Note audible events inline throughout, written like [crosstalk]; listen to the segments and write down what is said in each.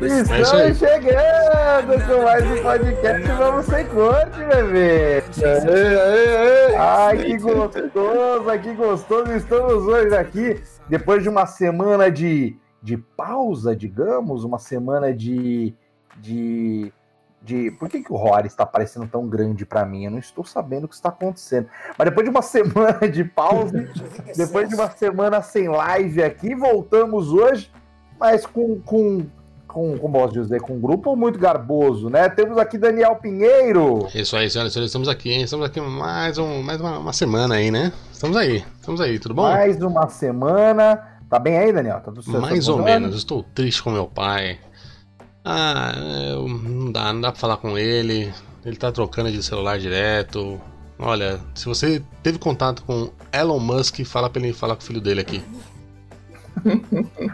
Estamos chegando com mais um podcast Vamos Sem Corte, bebê! Ai, que gostoso, que gostoso! Estamos hoje aqui, depois de uma semana de, de pausa, digamos, uma semana de, de de por que, que o Rory está parecendo tão grande para mim? Eu não estou sabendo o que está acontecendo. Mas depois de uma [laughs] semana de pausa, depois de uma semana sem live aqui, voltamos hoje, mas com, com, com como posso dizer, com um grupo muito garboso, né? Temos aqui Daniel Pinheiro. Isso aí, senhoras e senhores, estamos aqui, hein? Estamos aqui mais, um, mais uma, uma semana aí, né? Estamos aí, estamos aí, tudo bom? Mais uma semana. Tá bem aí, Daniel? Tá tudo certo? Mais ou menos, estou triste com meu pai. Ah, não dá, não dá pra falar com ele. Ele tá trocando de celular direto. Olha, se você teve contato com Elon Musk, fala pra ele falar com o filho dele aqui.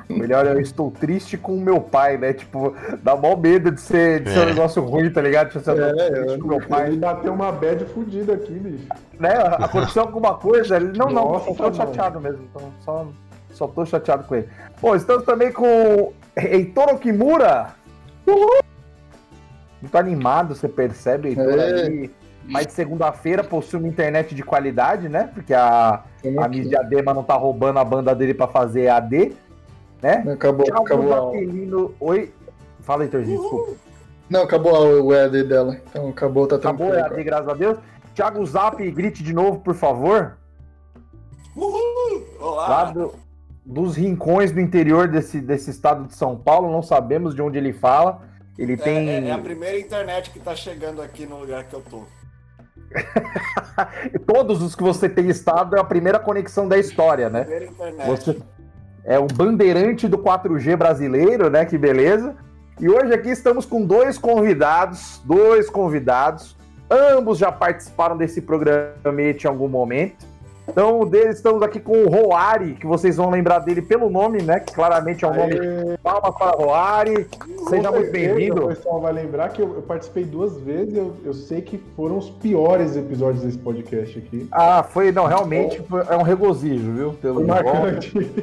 Melhor, eu estou triste com o meu pai, né? Tipo, dá mó medo de ser, de ser um é. negócio ruim, tá ligado? Tipo, é, eu, com meu pai. Ele bateu uma bad fudida aqui, bicho. Né? Aconteceu alguma coisa, ele. Não, Nossa, não, só tô tá chateado mesmo. Então, só, só tô chateado com ele. Bom, estamos também com Heitor Okimura. Uhul! Muito animado, você percebe, Heitor, é. ali. Mas segunda-feira possui uma internet de qualidade, né? Porque a, a Miss Diadema não tá roubando a banda dele pra fazer AD, né? Acabou, Thiago acabou. Apelino... Oi? Fala, Heitorzinho, desculpa. Não, acabou o EAD dela. Então acabou, tá tranquilo. Acabou o EAD, graças a Deus. Thiago Zap, grite de novo, por favor. Uhul! Olá! Lá do, dos rincões do interior desse, desse estado de São Paulo, não sabemos de onde ele fala. Ele é, tem. É, é, a primeira internet que tá chegando aqui no lugar que eu tô. [laughs] Todos os que você tem estado é a primeira conexão da história, né? Primeira internet. Você é o bandeirante do 4G brasileiro, né? Que beleza. E hoje aqui estamos com dois convidados, dois convidados. Ambos já participaram desse programa em algum momento. Então, estamos aqui com o Roari, que vocês vão lembrar dele pelo nome, né? Que claramente é um nome. Palmas para Roari. Seja muito bem-vindo. O pessoal vai lembrar que eu, eu participei duas vezes. Eu, eu, sei que foram os piores episódios desse podcast aqui. Ah, foi, não, realmente foi, é um regozijo, viu? Pelo foi marcante.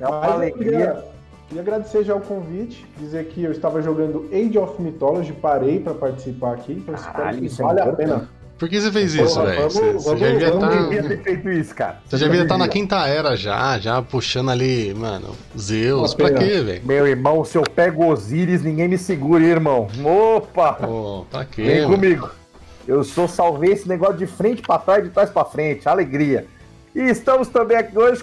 É uma Mas alegria. Queria agradecer já o convite, dizer que eu estava jogando Age of Mythology, parei para participar aqui. Então Caralho, vale a pena. Por que você fez isso, velho? Você, você já devia estar. Tá... ter feito isso, cara. Você já devia estar tá na quinta era já, já puxando ali, mano, Zeus. Pra quê, velho? Meu irmão, se eu pego Osiris, ninguém me segura, irmão. Opa! Oh, pra quê? Vem mano? comigo. Eu sou salvei esse negócio de frente para trás, de trás para frente. Alegria. E estamos também aqui hoje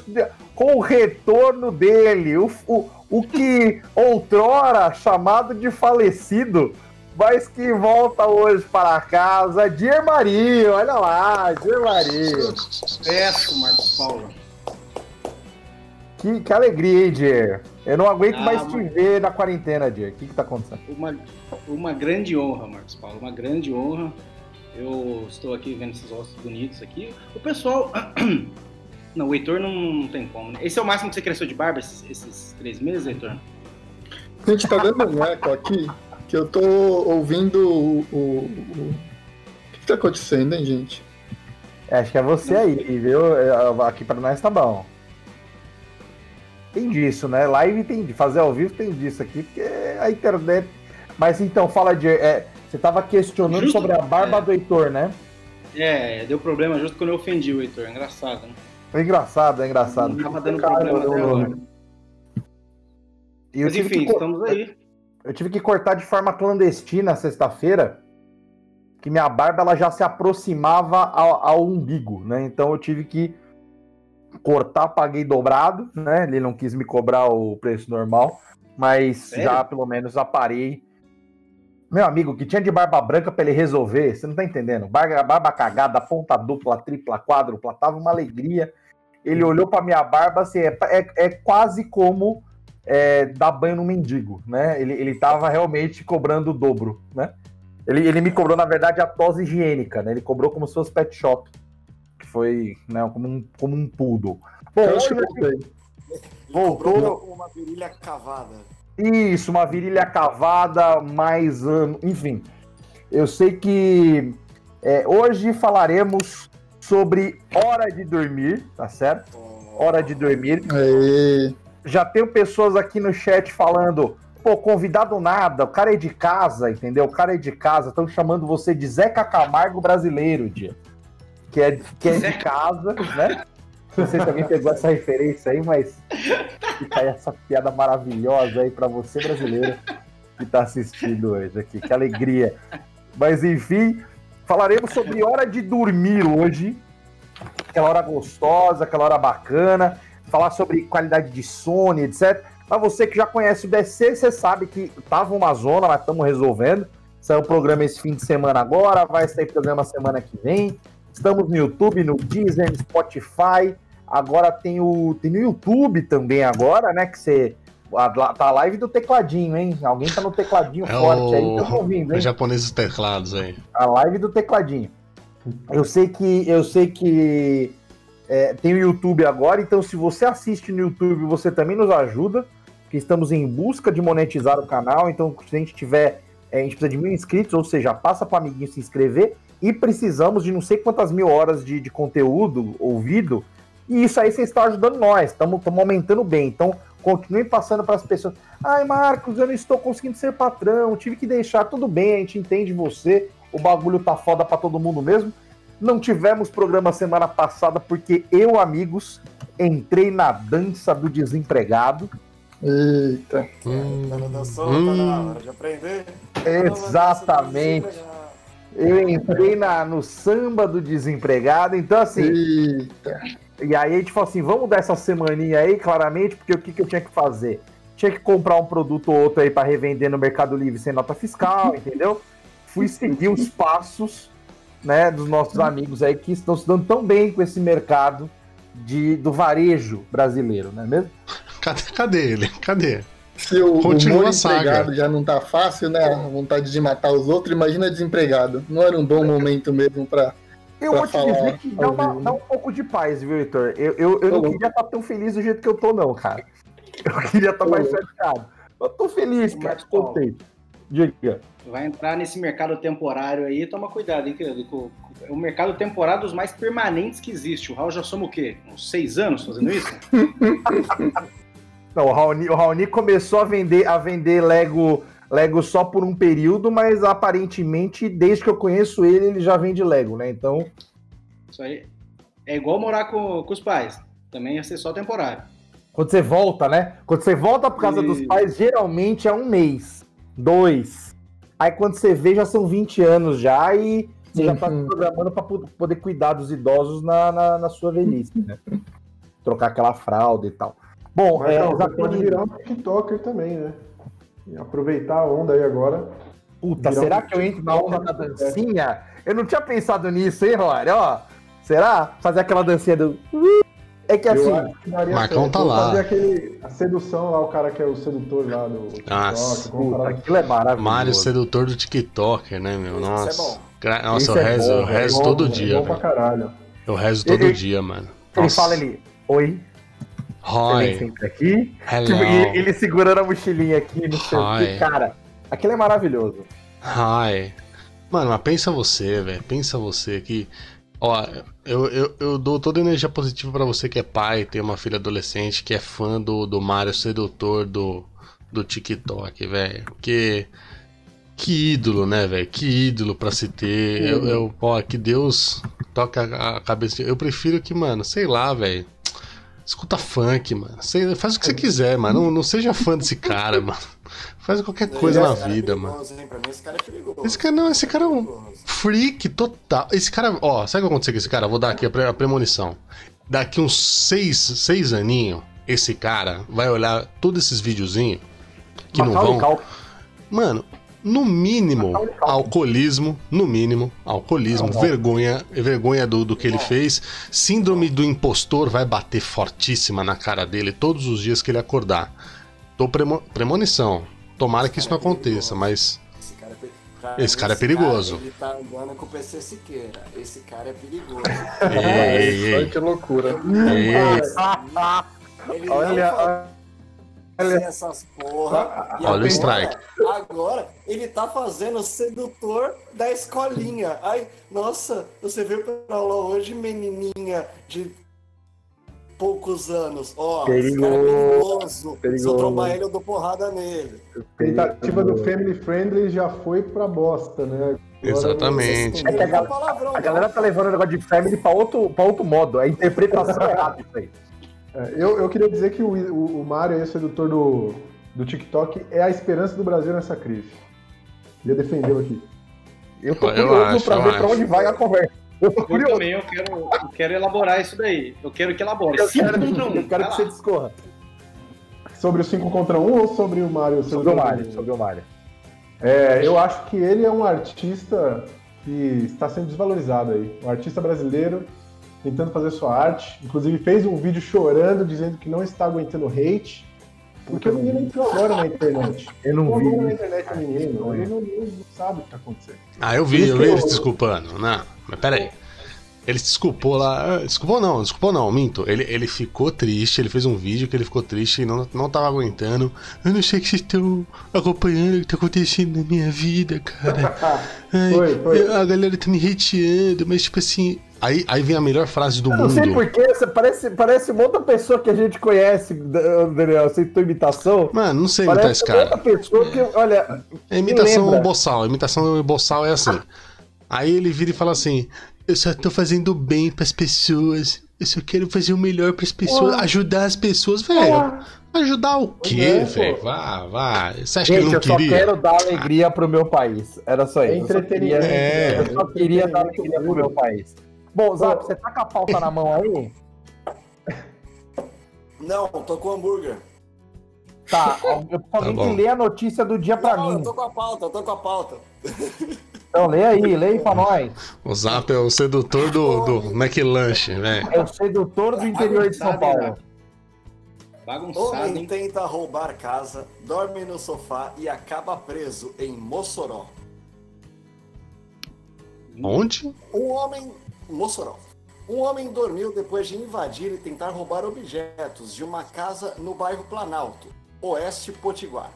com o retorno dele, o, o, o que outrora chamado de falecido mas que volta hoje para casa, Dir Maria, olha lá, Dir Maria. Peço, Marcos Paulo. Que, que alegria, hein, Dir? Eu não aguento ah, mais te ver na quarentena, Dir. O que que tá acontecendo? Uma, uma grande honra, Marcos Paulo, uma grande honra. Eu estou aqui vendo esses ossos bonitos aqui. O pessoal... [clears throat] Não, o Heitor não, não tem como. Né? Esse é o máximo que você cresceu de barba esses, esses três meses, Heitor? A gente tá dando um eco aqui que eu tô ouvindo o. o, o... o que, tá acontecendo, hein, gente? É, acho que é você aí, viu? É, aqui pra nós tá bom. Tem disso, né? Live tem de fazer ao vivo tem disso aqui, porque a internet. Mas então, fala de. É, você tava questionando justo, sobre a barba é. do Heitor, né? É, deu problema justo quando eu ofendi o Heitor. Engraçado, né? É engraçado, é engraçado. Não tava dando problema até agora. Mas enfim, que... estamos aí. Eu tive que cortar de forma clandestina sexta-feira, que minha barba ela já se aproximava ao, ao, umbigo, né? Então eu tive que cortar, paguei dobrado, né? Ele não quis me cobrar o preço normal, mas Sério? já pelo menos aparei. Meu amigo, que tinha de barba branca para ele resolver, você não tá entendendo? Barba, barba cagada, ponta dupla, tripla, quádrupla, tava uma alegria. Ele olhou para minha barba assim, é, é, é quase como é, dar banho no mendigo, né? Ele, ele tava realmente cobrando o dobro, né? Ele, ele me cobrou, na verdade, a tosse higiênica, né? Ele cobrou como se fosse pet shop, que foi né, como, um, como um poodle. Bom, eu acho que voltou uma virilha cavada. Isso, uma virilha cavada, mais ano, enfim. Eu sei que é, hoje falaremos sobre hora de dormir, tá certo? hora de dormir. Aê. Já tenho pessoas aqui no chat falando, pô, convidado nada, o cara é de casa, entendeu? O cara é de casa, estão chamando você de Zeca Camargo brasileiro, dia. Que é, que é de casa, né? Não sei se alguém pegou essa referência aí, mas fica aí essa piada maravilhosa aí pra você, brasileiro, que tá assistindo hoje aqui. Que alegria. Mas enfim, falaremos sobre hora de dormir hoje. Aquela hora gostosa, aquela hora bacana. Falar sobre qualidade de sono, etc. Mas você que já conhece o DC, você sabe que tava uma zona, mas estamos resolvendo. Saiu o programa esse fim de semana agora, vai sair programa semana que vem. Estamos no YouTube, no Deezer, no Spotify. Agora tem o tem no YouTube também agora, né? Que você a, tá a live do tecladinho, hein? Alguém tá no tecladinho É forte aí, o, tá ouvindo, hein? os japoneses teclados aí. A live do tecladinho. Eu sei que eu sei que é, tem o YouTube agora, então se você assiste no YouTube, você também nos ajuda, porque estamos em busca de monetizar o canal. Então, se a gente tiver, é, a gente precisa de mil inscritos, ou seja, passa para amiguinho se inscrever e precisamos de não sei quantas mil horas de, de conteúdo ouvido. E isso aí vocês estão ajudando nós, estamos aumentando bem. Então, continue passando para as pessoas. Ai, Marcos, eu não estou conseguindo ser patrão, tive que deixar. Tudo bem, a gente entende você. O bagulho tá foda para todo mundo mesmo. Não tivemos programa semana passada porque eu, amigos, entrei na dança do desempregado. Eita. Hum, Tá na hum. tá na hora de aprender. Exatamente. Eu entrei na, no samba do desempregado. Então, assim, Eita. E aí a gente falou assim, vamos dar essa semaninha aí, claramente, porque o que, que eu tinha que fazer? Tinha que comprar um produto ou outro aí para revender no Mercado Livre sem nota fiscal, entendeu? Fui seguir os passos, né, dos nossos amigos aí que estão se dando tão bem com esse mercado de, do varejo brasileiro, não é mesmo? Cadê, cadê ele? Cadê? Se o Continua humor a saga. empregado já não tá fácil, né? A vontade de matar os outros, imagina desempregado. Não era um bom momento mesmo pra. Eu Pra vou te dizer que dá, uma- vivo. dá um pouco de paz, viu, Heitor? Eu, eu, eu não queria estar tão feliz do jeito que eu tô, não, cara. [laughs] Eu queria estar Ô, mais chateado. Eu tô feliz, cara. Contente. Diga. Vai entrar nesse mercado temporário aí, toma cuidado, hein, querido? É o mercado temporário dos mais permanentes que existe. O Raul já soma o quê? Uns seis anos fazendo isso? [laughs] Não, o Raoni, o Raoni começou a vender, a vender Lego, Lego só por um período, mas aparentemente, desde que eu conheço ele, ele já vende Lego, né? Então, Isso aí é igual morar com, com os pais. Também ia ser só temporário. quando você volta, né? Quando você volta por causa dos Isso. pais, geralmente é um mês, dois. Aí quando você vê, já são 20 anos já e você já tá se Uhum. programando para poder cuidar dos idosos na, na, na sua velhice, né? [laughs] Trocar aquela fralda e tal. Bom, Mas é, não, pode virar um TikToker também, né? E aproveitar a onda aí agora. Puta, será um- que eu entro na onda da dancinha? Eu não tinha pensado nisso, hein, Rory? Ó, será? Fazer aquela dancinha do. É que assim, Eu Marcão tá lá. Aquele, a sedução lá, o cara que é o sedutor lá do TikTok. Nossa. alguma puta, parada. aquilo é maravilhoso. Mário sedutor do TikToker, né, meu? Isso é Nossa. bom. Gra- Nossa, Isso eu é rezo, bom, eu é rezo bom, todo é dia, bom pra caralho. Eu rezo todo Ele- dia, mano. Ele Nossa. fala ali, oi, Roy, sempre aqui. hello. Tipo, e ele segurando a mochilinha aqui, não sei o Hi. que. Cara, aquilo é maravilhoso. Hi. Mano, mas pensa você, velho. Pensa você que. Ó, eu, eu, eu dou toda a energia positiva pra você que é pai, tem uma filha adolescente, que é fã do, do Mario sedutor do, do TikTok, velho. Porque. Que ídolo, né, velho? Que ídolo pra se ter. Eu, eu, ó, que Deus toca a, cabeça. de- Eu prefiro que, mano, sei lá, velho. Escuta funk, mano. Sei- faz o que você quiser, mano. Não, não seja fã desse cara, [laughs] mano. Faz qualquer coisa Esse na cara é vida, mano. perigoso, hein? Pra mim, esse cara é perigoso. Esse cara não, esse cara é um freak total. Esse cara, ó, sabe o que vai acontecer com esse cara? Vou dar aqui a, pre- a premonição. Daqui uns seis, seis aninhos, esse cara vai olhar todos esses videozinhos que não Macaulay vão. Mano, no mínimo, alcoolismo, no mínimo, alcoolismo, Não, não. vergonha, vergonha do, do que ele Não. fez. Síndrome do impostor vai bater fortíssima na cara dele todos os dias que ele acordar. Tô premo- premonição. Tomara que isso não aconteça, mas Esse cara é, pe- Cara, Esse cara é perigoso. ele tá andando com o PC Siqueira. Esse cara é perigoso. Ei, ei, Olha ei. que loucura. Ei, Olha, não fazia essas porra. e Olha o agora- strike. Agora, ele tá fazendo o sedutor da escolinha. Ai, nossa, você veio pra aula hoje, menininha de poucos anos. Ó, Perigoso, esse cara é perigoso. Se eu perigoso. trombar ele, eu dou porrada nele. Tentativa do Family Friendly já foi pra bosta, né? Agora- Exatamente. É a palavrão, A galera tá levando o negócio de family pra outro, pra outro modo. É a interpretação errada isso aí. É, eu, eu queria dizer que o, o, o Mário, o sedutor do, do TikTok, é a esperança do Brasil nessa crise. Queria defendê-lo aqui. Eu tô Eu curioso acho, pra ver pra acho. onde vai a conversa. Eu Eu também, eu quero, eu quero elaborar isso daí. Eu quero que elabore. Eu Cinco quero, contra um. eu quero que você discorra. Sobre o 5 contra 1 ou sobre o Mário? Sobre o Mário, sobre o Mário. É, eu acho que ele é um artista que está sendo desvalorizado aí. Um artista brasileiro tentando fazer sua arte. Inclusive fez um vídeo chorando, dizendo que não está aguentando hate. Porque o menino entrou agora na internet. Eu não Entrou agora na vi. internet o menino. Ele não, não sabe o que está acontecendo. Ah, eu vi, eu vi se desculpando. Não, mas peraí. Ele se desculpou lá. ah, Desculpou não, desculpou não, minto. Ele, ele ficou triste, ele fez um vídeo que ele ficou triste e não, não tava aguentando. Eu não sei o que vocês estão acompanhando o que tá acontecendo na minha vida, cara. [laughs] Ai, Foi, foi. A galera tá me hateando, mas tipo assim. Aí, aí vem a melhor frase do Eu não sei mundo. porquê, parece, parece uma outra pessoa que a gente conhece, Daniel. Você tua imitação. Mano, não sei imitar Parece esse outra cara. pessoa que, olha. É imitação boçal. Imitação boçal é assim. Aí ele vira e fala assim: Eu só tô fazendo bem pras pessoas. Eu só quero fazer o melhor pras pessoas. Ajudar as pessoas, velho. Ajudar o quê, é, velho? Vá, vá. Você acha que Gente, ele não eu só queria? quero dar alegria pro meu país. Era só isso. Eu só queria, Entretenimento. É. eu só queria dar alegria pro meu país. Bom, Zap, você tá com a pauta na mão aí? Não, tô com hambúrguer. Tá, eu só tenho bom. que ler a notícia do dia pra não, eu mim. tô com a pauta, eu tô com a pauta. [laughs] Então, lê aí, lê aí pra nós. O Zap é o sedutor do, do McLanche, velho. É o sedutor do interior de São Paulo. Bagunçado, Homem hein? tenta roubar casa, dorme no sofá e acaba preso em Mossoró. Onde? Um homem. Mossoró. Um homem dormiu depois de invadir e tentar roubar objetos de uma casa no bairro Planalto, Oeste Potiguar.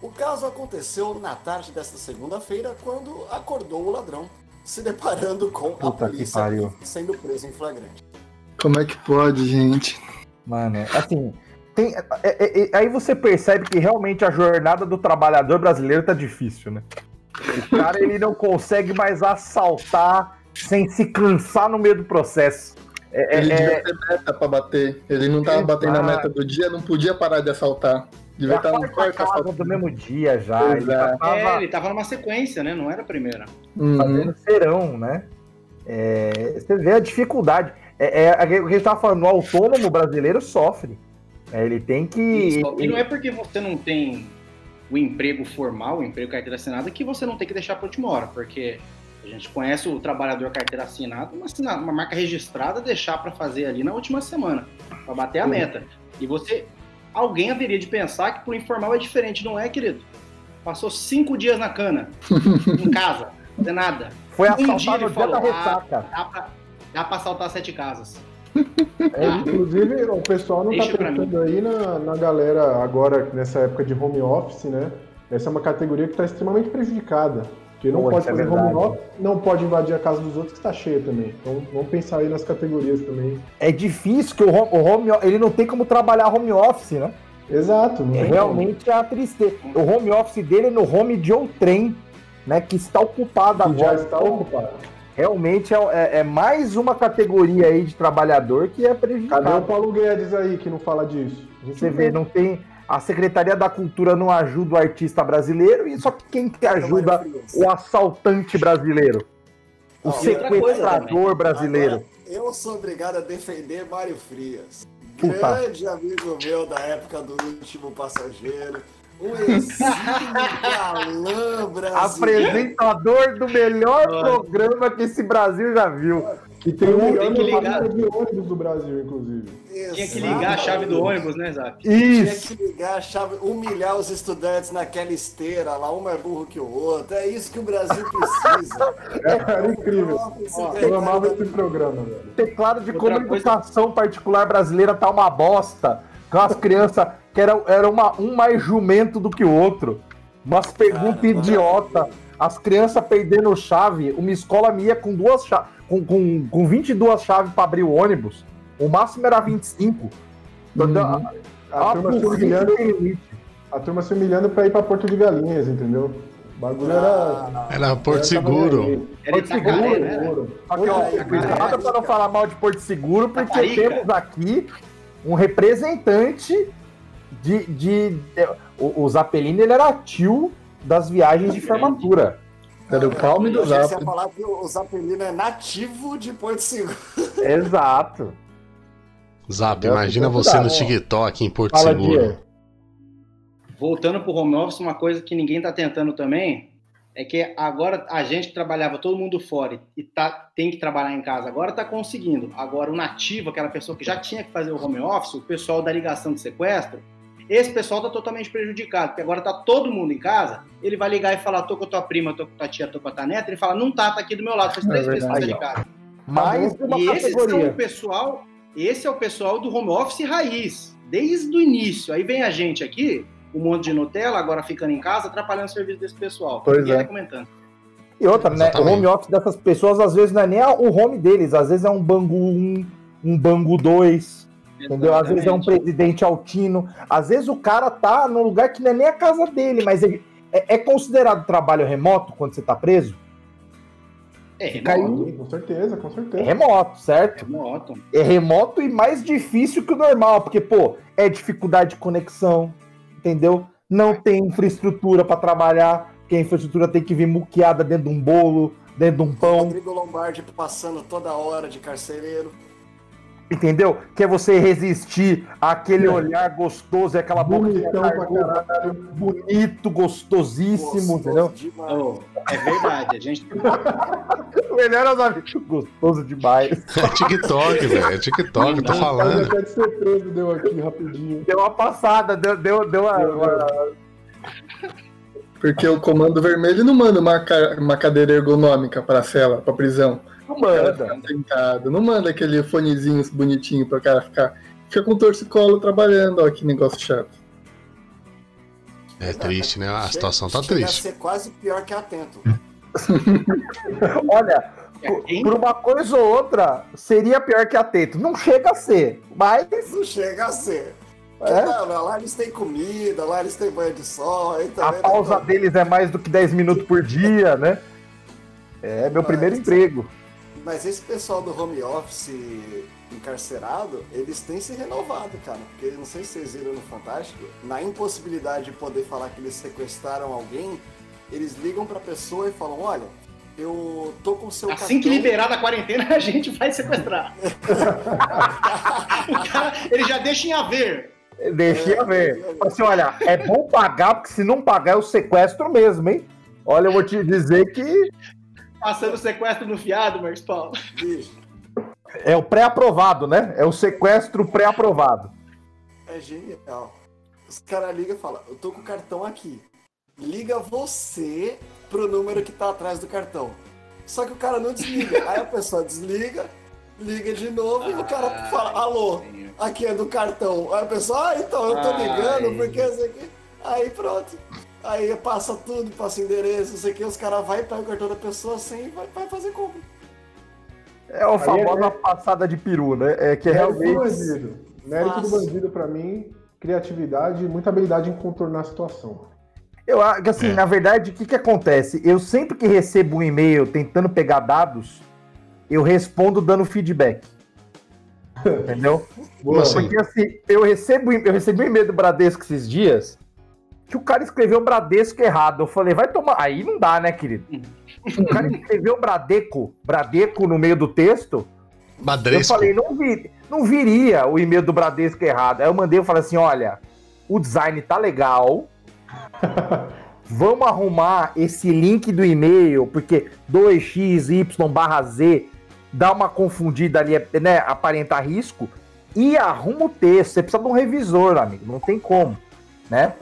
O caso aconteceu na tarde desta segunda-feira, quando acordou o ladrão, se deparando com a Puta que polícia sendo preso em flagrante. Como é que pode, gente? Mano, assim, tem, é- é- é- aí você percebe que realmente a jornada do trabalhador brasileiro tá difícil, né? O cara ele não consegue mais assaltar sem se cansar no meio do processo. É, é- Ele é- devia ter meta pra bater. Ele não tava batendo a meta do dia, não podia parar de assaltar. Devia estar no quarta quarto casa assaltando. do mesmo dia já. Ele já Exato. tava É, ele tava numa sequência, né? Não era a primeira. Uhum. fazendo serão, né? É, você vê a dificuldade. É, é, o que a gente tava falando, o autônomo brasileiro sofre. É, ele tem que. Isso. E não é porque você não tem o emprego formal, o emprego carteira assinada, que você não tem que deixar para última hora, porque a gente conhece o trabalhador carteira assinada, uma, assina- uma marca registrada, deixar para fazer ali na última semana, para bater a meta. E você, alguém haveria de pensar que pro informal é diferente, não é, querido? Passou cinco dias na cana, [laughs] em casa, fazer nada. Foi Um dia assaltado ele dia da falou, ressaca. Dá pra, dá pra assaltar sete casas. É, inclusive, o pessoal não Deixa tá pensando aí na, na galera agora, nessa época de home office, né? Essa é uma categoria que está extremamente prejudicada. Porque não Pô, pode é fazer home verdade. office, não pode invadir a casa dos outros, que está cheia também. Então vamos pensar aí nas categorias também. É difícil que o home, o home ele não tem como trabalhar home office, né? Exato, É realmente a tristeza. O home office dele é no home de outrem, né? Que está ocupado. Que já agora. está Então, ocupado. Realmente é, é- é mais uma categoria aí de trabalhador que é Cadê o. Paulo Guedes aí que não fala disso? Você vê, não tem. A Secretaria da Cultura não ajuda o artista brasileiro, e só que quem que ajuda o assaltante brasileiro? O Ó, sequestrador brasileiro. Agora, eu sou obrigado a defender Mário Frias. Puta. Grande amigo meu da época do último passageiro. Um galã brasileiro. Apresentador do melhor programa que esse Brasil já viu. Que tem o Tem que ligar. de ônibus do Brasil, inclusive. Tinha que ligar a chave do ônibus, né, Zap? Tinha Isso. que ligar a chave, humilhar os estudantes naquela esteira lá, um é burro que o outro. É isso que o Brasil precisa. Era incrível. Ó, Eu amava esse programa, velho. Teclado de Outra como a coisa- educação particular brasileira tá uma bosta. Com as crianças que eram era uma, um mais jumento do que o outro. Umas perguntas idiota. As crianças perdendo chave. Uma escola minha com duas chaves. Com, com, com 22 chaves pra abrir o ônibus. O máximo era 25. Uhum. A, A, a turma se humilhando, a turma se humilhando pra ir pra Porto de Galinhas, entendeu? O bagulho era. Era Porto era Seguro. Era Porto Seguro, né? Seguro. Aqui, ó, Oi, cuidado para não falar mal de Porto Seguro, porque temos aqui um representante de. de, de- o, o Zapelini ele era tio das viagens de formatura. Era o palme do que você Zap. ia falar que o Zapelino é nativo de Porto Seguro. [laughs] Exato. Zap, Eu imagina você no cuidado. TikTok em Porto Fala, Seguro. Diego. Voltando pro home office, uma coisa que ninguém tá tentando também é que agora a gente que trabalhava todo mundo fora e tá, tem que trabalhar em casa, agora tá conseguindo. Agora o nativo, aquela pessoa que já tinha que fazer o home office, o pessoal da ligação de sequestro, esse pessoal tá totalmente prejudicado, porque agora tá todo mundo em casa, ele vai ligar e falar, tô com a tua prima, tô com a tua tia, tô com a tua neta, ele fala, não tá, tá aqui do meu lado, três É que tá verdade. de casa. Mais uma E esse categoria. o pessoal, esse é o pessoal do home office raiz, desde o início. Aí vem a gente aqui, um monte de Nutella, agora ficando em casa, atrapalhando o serviço desse pessoal. Pois Ninguém é. tá comentando. E outra, né? O home office dessas pessoas, às vezes, não é nem o home deles, às vezes é um Bangu 1, um Bangu 2, entendeu? Às vezes é um presidente altino. Às vezes o cara tá num lugar que não é nem a casa dele, mas ele- é, é considerado trabalho remoto quando você tá preso? É Caiu. remoto. Sim, com certeza, com É certeza. remoto, certo? Remoto. É remoto e mais difícil que o normal, porque, pô, é dificuldade de conexão, entendeu? Não tem infraestrutura pra trabalhar, porque a infraestrutura tem que vir muqueada dentro de um bolo, dentro de um pão. Rodrigo Lombardi passando toda hora de carcereiro. Entendeu? Que é você resistir àquele olhar gostoso e aquela Bonitão caralho. bonito, gostosíssimo, Gostoso entendeu? Oh, é verdade. A gente O [laughs] melhor é os amigos. Gostoso demais. É TikTok, velho. É TikTok, tô Pode falando. até de ser preso, deu aqui rapidinho. Deu uma passada, deu, deu, deu uma. uma- Porque o comando vermelho não manda uma, ca- uma cadeira ergonômica pra cela, pra prisão. Não O manda. sentado. Não manda aquele fonezinho bonitinho pro cara ficar. Fica com torcicolo trabalhando, ó, que negócio chato. É triste, né? A situação tá triste. a ser quase pior que atento. [laughs] Olha, É, por uma coisa ou outra, seria pior que atento. Não chega a ser, mas. Não chega a ser. É? Não, não, lá eles têm comida, lá eles têm banho de sol. A pausa deles é mais do que 10 minutos por dia, né? É meu primeiro Mas- emprego. Mas esse pessoal do home office encarcerado, eles têm se renovado, cara. Porque não sei se vocês viram no Fantástico, na impossibilidade de poder falar que eles sequestraram alguém, eles ligam pra pessoa e falam, olha, eu tô com seu Assim que cartão- liberar da quarentena, [laughs] a gente vai sequestrar. [laughs] o cara, ele já deixa em haver. Deixa É, ver. é, é. Fala Assim, olha, é bom pagar, porque se não pagar, eu sequestro mesmo, hein? Olha, eu vou te dizer que Passando o sequestro no fiado, Marcos Paulo. É o pré-aprovado, né? É o sequestro pré-aprovado. é genial. Os caras ligam e falam, eu tô com o cartão aqui. Liga você pro número que tá atrás do cartão. Só que o cara não desliga. [laughs] Aí a pessoa desliga, liga de novo e o cara fala, alô, aqui é do cartão. Aí a pessoa, ah, então eu tô ligando, Ai. porque isso aqui. Aí pronto. Aí passa tudo, passa endereço, não sei o que, os caras vão e pegam o cartão da pessoa sem e vai, vai fazer compra. É a Aí famosa é- passada de peru, né? É que Mérito do realmente. bandido. Mérito do Fácil. bandido, pra mim, criatividade e muita habilidade em contornar a situação. Eu acho que assim, É. na verdade, o que, que acontece? Eu sempre que recebo um e-mail tentando pegar dados, eu respondo dando feedback. [laughs] Entendeu? Assim? Porque assim, eu recebo, eu recebi um e-mail do Bradesco esses dias que o cara escreveu Bradesco errado. Eu falei, vai tomar. Aí não dá, né, querido? O cara escreveu Bradeco, Bradeco no meio do texto. Eu Badresco. falei, não, vi, não viria o e-mail do Bradesco errado. Aí eu mandei, eu falei assim, olha, o design tá legal. [laughs] Vamos arrumar esse link do e-mail, porque 2xy barra z dá uma confundida ali, né? Aparentar risco. E arruma o texto. Você precisa de um revisor, amigo. Não tem como, né?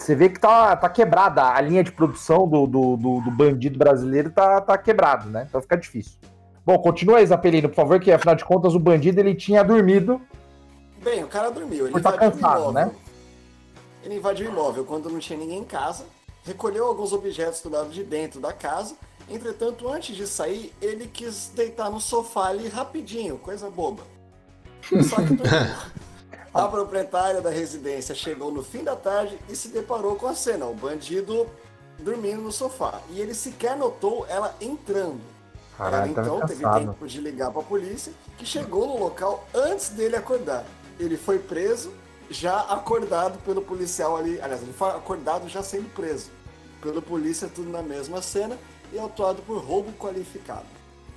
Você vê que tá, tá quebrada. A linha de produção do, do, do, do bandido brasileiro tá, tá quebrado, né? Então fica difícil. Bom, continua aí, Zapelino, por favor, que afinal de contas o bandido ele tinha dormido. Bem, o cara dormiu, ele tá cansado, imóvel. né? Ele invadiu o imóvel quando não tinha ninguém em casa, recolheu alguns objetos do lado de dentro da casa. Entretanto, antes de sair, ele quis deitar no sofá ali rapidinho, coisa boba. Só que dormiu. [laughs] A proprietária da residência chegou no fim da tarde e se deparou com a cena. O bandido dormindo no sofá. E ele sequer notou ela entrando. ela Caralho, tava então teve cansado. tempo de ligar para a polícia, que chegou no local antes dele acordar. Ele foi preso, já acordado pelo policial ali. Aliás, ele foi acordado já sendo preso pelo polícia, tudo na mesma cena, e autuado por roubo qualificado.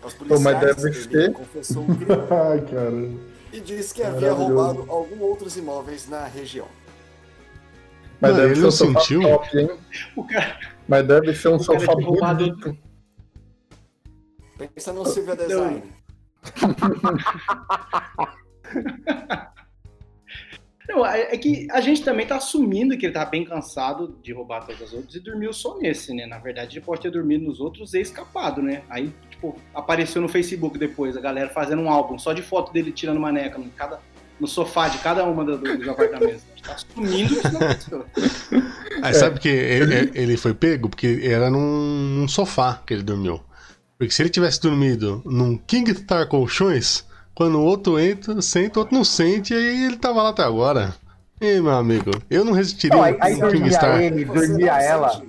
Os Pô, mas policiais, deve ele ser. confessou o crime [laughs] Ai, caramba. E disse que havia roubado alguns outros imóveis na região. Mas Não, deve ele ser não um sofá sentiu? top, hein? O cara, Mas deve ser um sofá bonito. Pensa no Silvia Design. [laughs] [laughs] Não, é é que a gente também tá assumindo que ele tá bem cansado de roubar todas as outras e dormiu só nesse, né? Na verdade, ele pode ter dormido nos outros e escapado, né? Aí, tipo, apareceu no Facebook depois, a galera fazendo um álbum só de foto dele tirando maneca no, cada, no sofá de cada uma do- do- dos apartamentos. A gente tá assumindo que isso. [laughs] Aí sabe que ele, ele foi pego? Porque era num sofá que ele dormiu. Porque se ele tivesse dormido num King Star Colchões, quando o outro entra, senta, o outro não sente, e aí ele tava lá até agora. E meu amigo, eu não resistiria Não, aí, aí dormia Star. ele, dormia ela, sente.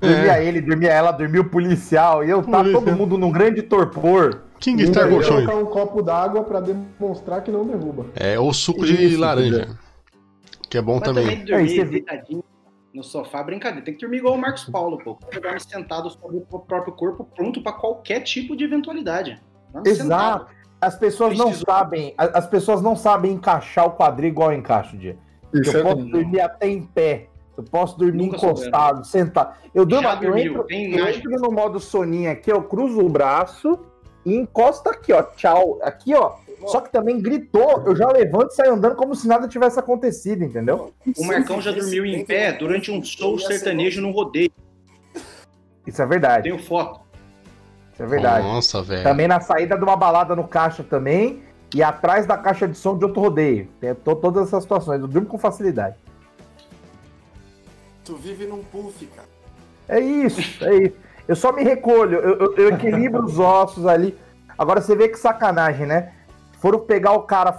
dormia É. ele, dormia ela, dormia o policial, e eu tava Polícia. todo mundo num grande torpor. King E Star Colchões. colocar um copo d'água pra demonstrar que não derruba. É, ou suco de Isso, laranja. Que é bom Mas também. também dormir Aí você vê- deitadinho no sofá, brincadeira. Tem que dormir igual o Marcos Paulo, pô. Dorme sentado sobre o próprio corpo, pronto pra qualquer tipo de eventualidade. Exato. sentado. As pessoas não sabem, as pessoas não sabem encaixar o quadril igual eu encaixo, dia. Isso Eu é posso bom. dormir até em pé. Eu posso dormir Nunca encostado, sentado. Eu durmo eu dormiu, entro, eu entro no modo soninho aqui, eu cruzo o braço e encosta aqui, ó. Tchau. Aqui, ó. Só que também gritou, eu já levanto e saio andando como se nada tivesse acontecido, entendeu? O Marcão já dormiu em pé durante um show sertanejo no rodeio. Isso é verdade. Tenho foto. Isso é verdade. Nossa, velho. Também na saída de uma balada no caixa também. E atrás da caixa de som de outro rodeio. Tem to- todas essas situações. Eu durmo com facilidade. Tu vive num puff, cara. É isso, é isso. Eu só me recolho, eu, eu- eu equilibro os ossos ali. Agora você vê que sacanagem, né? Foram pegar o cara,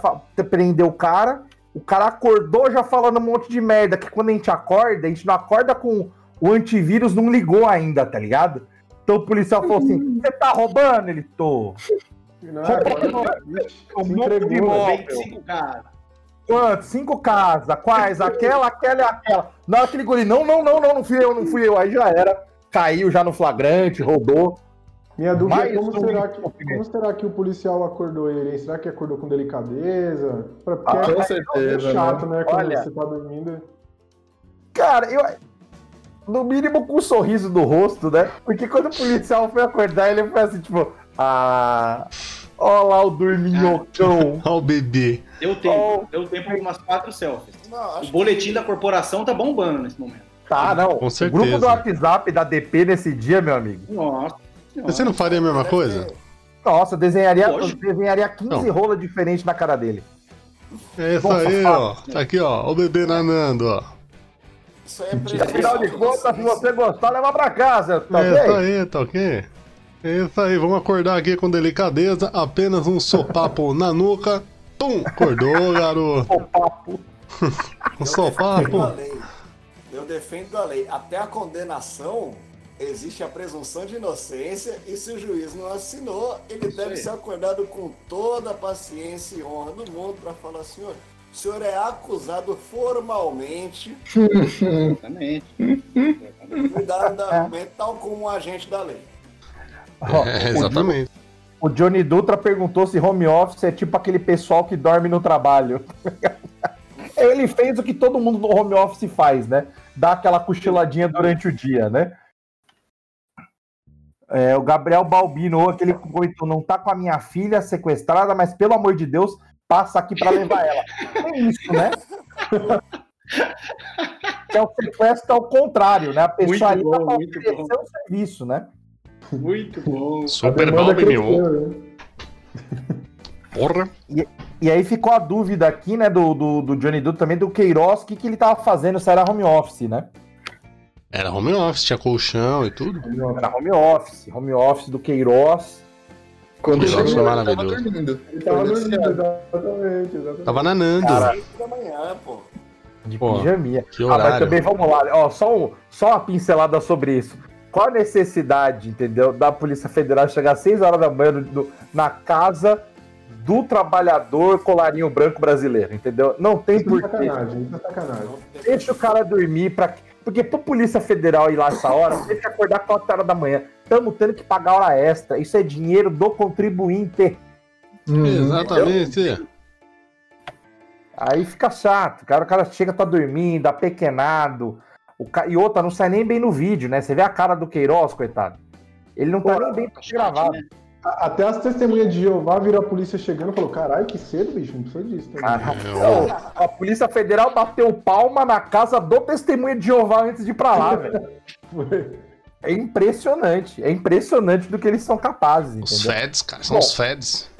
prender o cara, o cara acordou já falando um monte de merda, que quando a gente acorda, a gente não acorda com o antivírus não ligou ainda, tá ligado? Então o policial falou assim: você tá roubando? Ele tô. Não, agora, Um monte de entregou. imóvel. 25 caras. Quanto? Cinco casas. Quais? Aquela, aquela e aquela. Na hora que ele guri, não, não, não, não, não fui eu, não fui eu. Aí já era. Caiu já no flagrante, roubou. Minha dúvida Mais é como um será, que, como será que o policial acordou ele? hein? Será que acordou com delicadeza? Pra- Porque Ah, é, Com é certeza, chato, né? Quando Olha- você tá dormindo. Cara, eu. No mínimo com um sorriso no rosto, né? Porque quando o policial foi acordar, ele foi assim, tipo, ah. Ó lá o dorminhocão. [laughs] Olha o bebê. Deu tempo. Oh. Deu tempo de umas quatro selfies. Não, acho O boletim que- da corporação tá bombando nesse momento. Tá, não. Com O certeza. grupo do WhatsApp da DP nesse dia, meu amigo. Nossa. Você não faria a mesma coisa? Nossa, eu desenharia, eu desenharia 15 Não. rolas diferentes na cara dele. É isso Nossa, aí, ó. Tá aqui, ó. O bebê nanando, ó. Isso aí é Afinal de contas, se você gostar, leva pra casa, tá é isso bem? aí, tá ok? É isso aí, vamos acordar aqui com delicadeza. Apenas um sopapo [laughs] na nuca. Tum! Acordou, garoto. O papo. [laughs] Um Eu defendo a sopapo. lei. Eu defendo a lei. Até a condenação, existe a presunção de inocência e se o juiz não assinou, ele Isso deve aí. ser acordado com toda a paciência e honra do mundo para falar, senhor, o senhor é acusado formalmente Exatamente. de cuidar da tal como um agente da lei. É, [laughs] exatamente. O Johnny Dutra perguntou se home office é tipo aquele pessoal que dorme no trabalho. [laughs] Ele fez o que todo mundo no home office faz, né? Dá aquela cochiladinha durante o dia, né? É, o Gabriel Balbino, aquele que comentou, não tá com a minha filha sequestrada, mas pelo amor de Deus, passa aqui pra levar ela. É isso, né? Que é o sequestro ao contrário, né? A pessoa ali Muito tá bom, pra muito oferecer bom. o serviço, né? Muito bom. Super meu. cresceu, hein? Porra. E aí ficou a dúvida aqui, né, do, do, do Johnny Dutra também, do Queiroz, o que, que ele tava fazendo, se era home office, né? Era home office, tinha colchão e tudo. Era home office, home office do Queiroz. Quando Que chegou, ele tava dormindo. Ele tava dormindo, exatamente, exatamente. Tava nanando. Cara, da manhã, pô. De Pô, pijaminha. que Ah, mas horário. também vamos lá, ó, só, um- só uma pincelada sobre isso. Qual a necessidade, entendeu, da Polícia Federal chegar às 6 horas da manhã no- no- na casa do trabalhador colarinho branco brasileiro, entendeu? Não tem Isso é porquê. sacanagem, isso é sacanagem. Deixa o cara dormir pra. Porque pra Polícia Federal ir lá essa hora, tem que acordar 4 horas da manhã. Estamos tendo que pagar hora extra. Isso é dinheiro do contribuinte. Uhum. Exatamente. Aí fica chato. O cara, o cara chega, tá dormindo, apequenado. O ca... E outra, não sai nem bem no vídeo, né? Você vê a cara do Queiroz, coitado. Ele não tá Pô, nem bem pra Chat, gravado. né? A- Até as testemunhas de Jeová viram a polícia chegando e falou: caralho, que cedo, bicho, não precisa disso. também." Cara, É, a Polícia Federal bateu palma na casa do testemunha de Jeová antes de ir pra lá, velho. [laughs] É impressionante. É impressionante do que eles são capazes, Os entendeu? feds, cara. São Bom, os feds.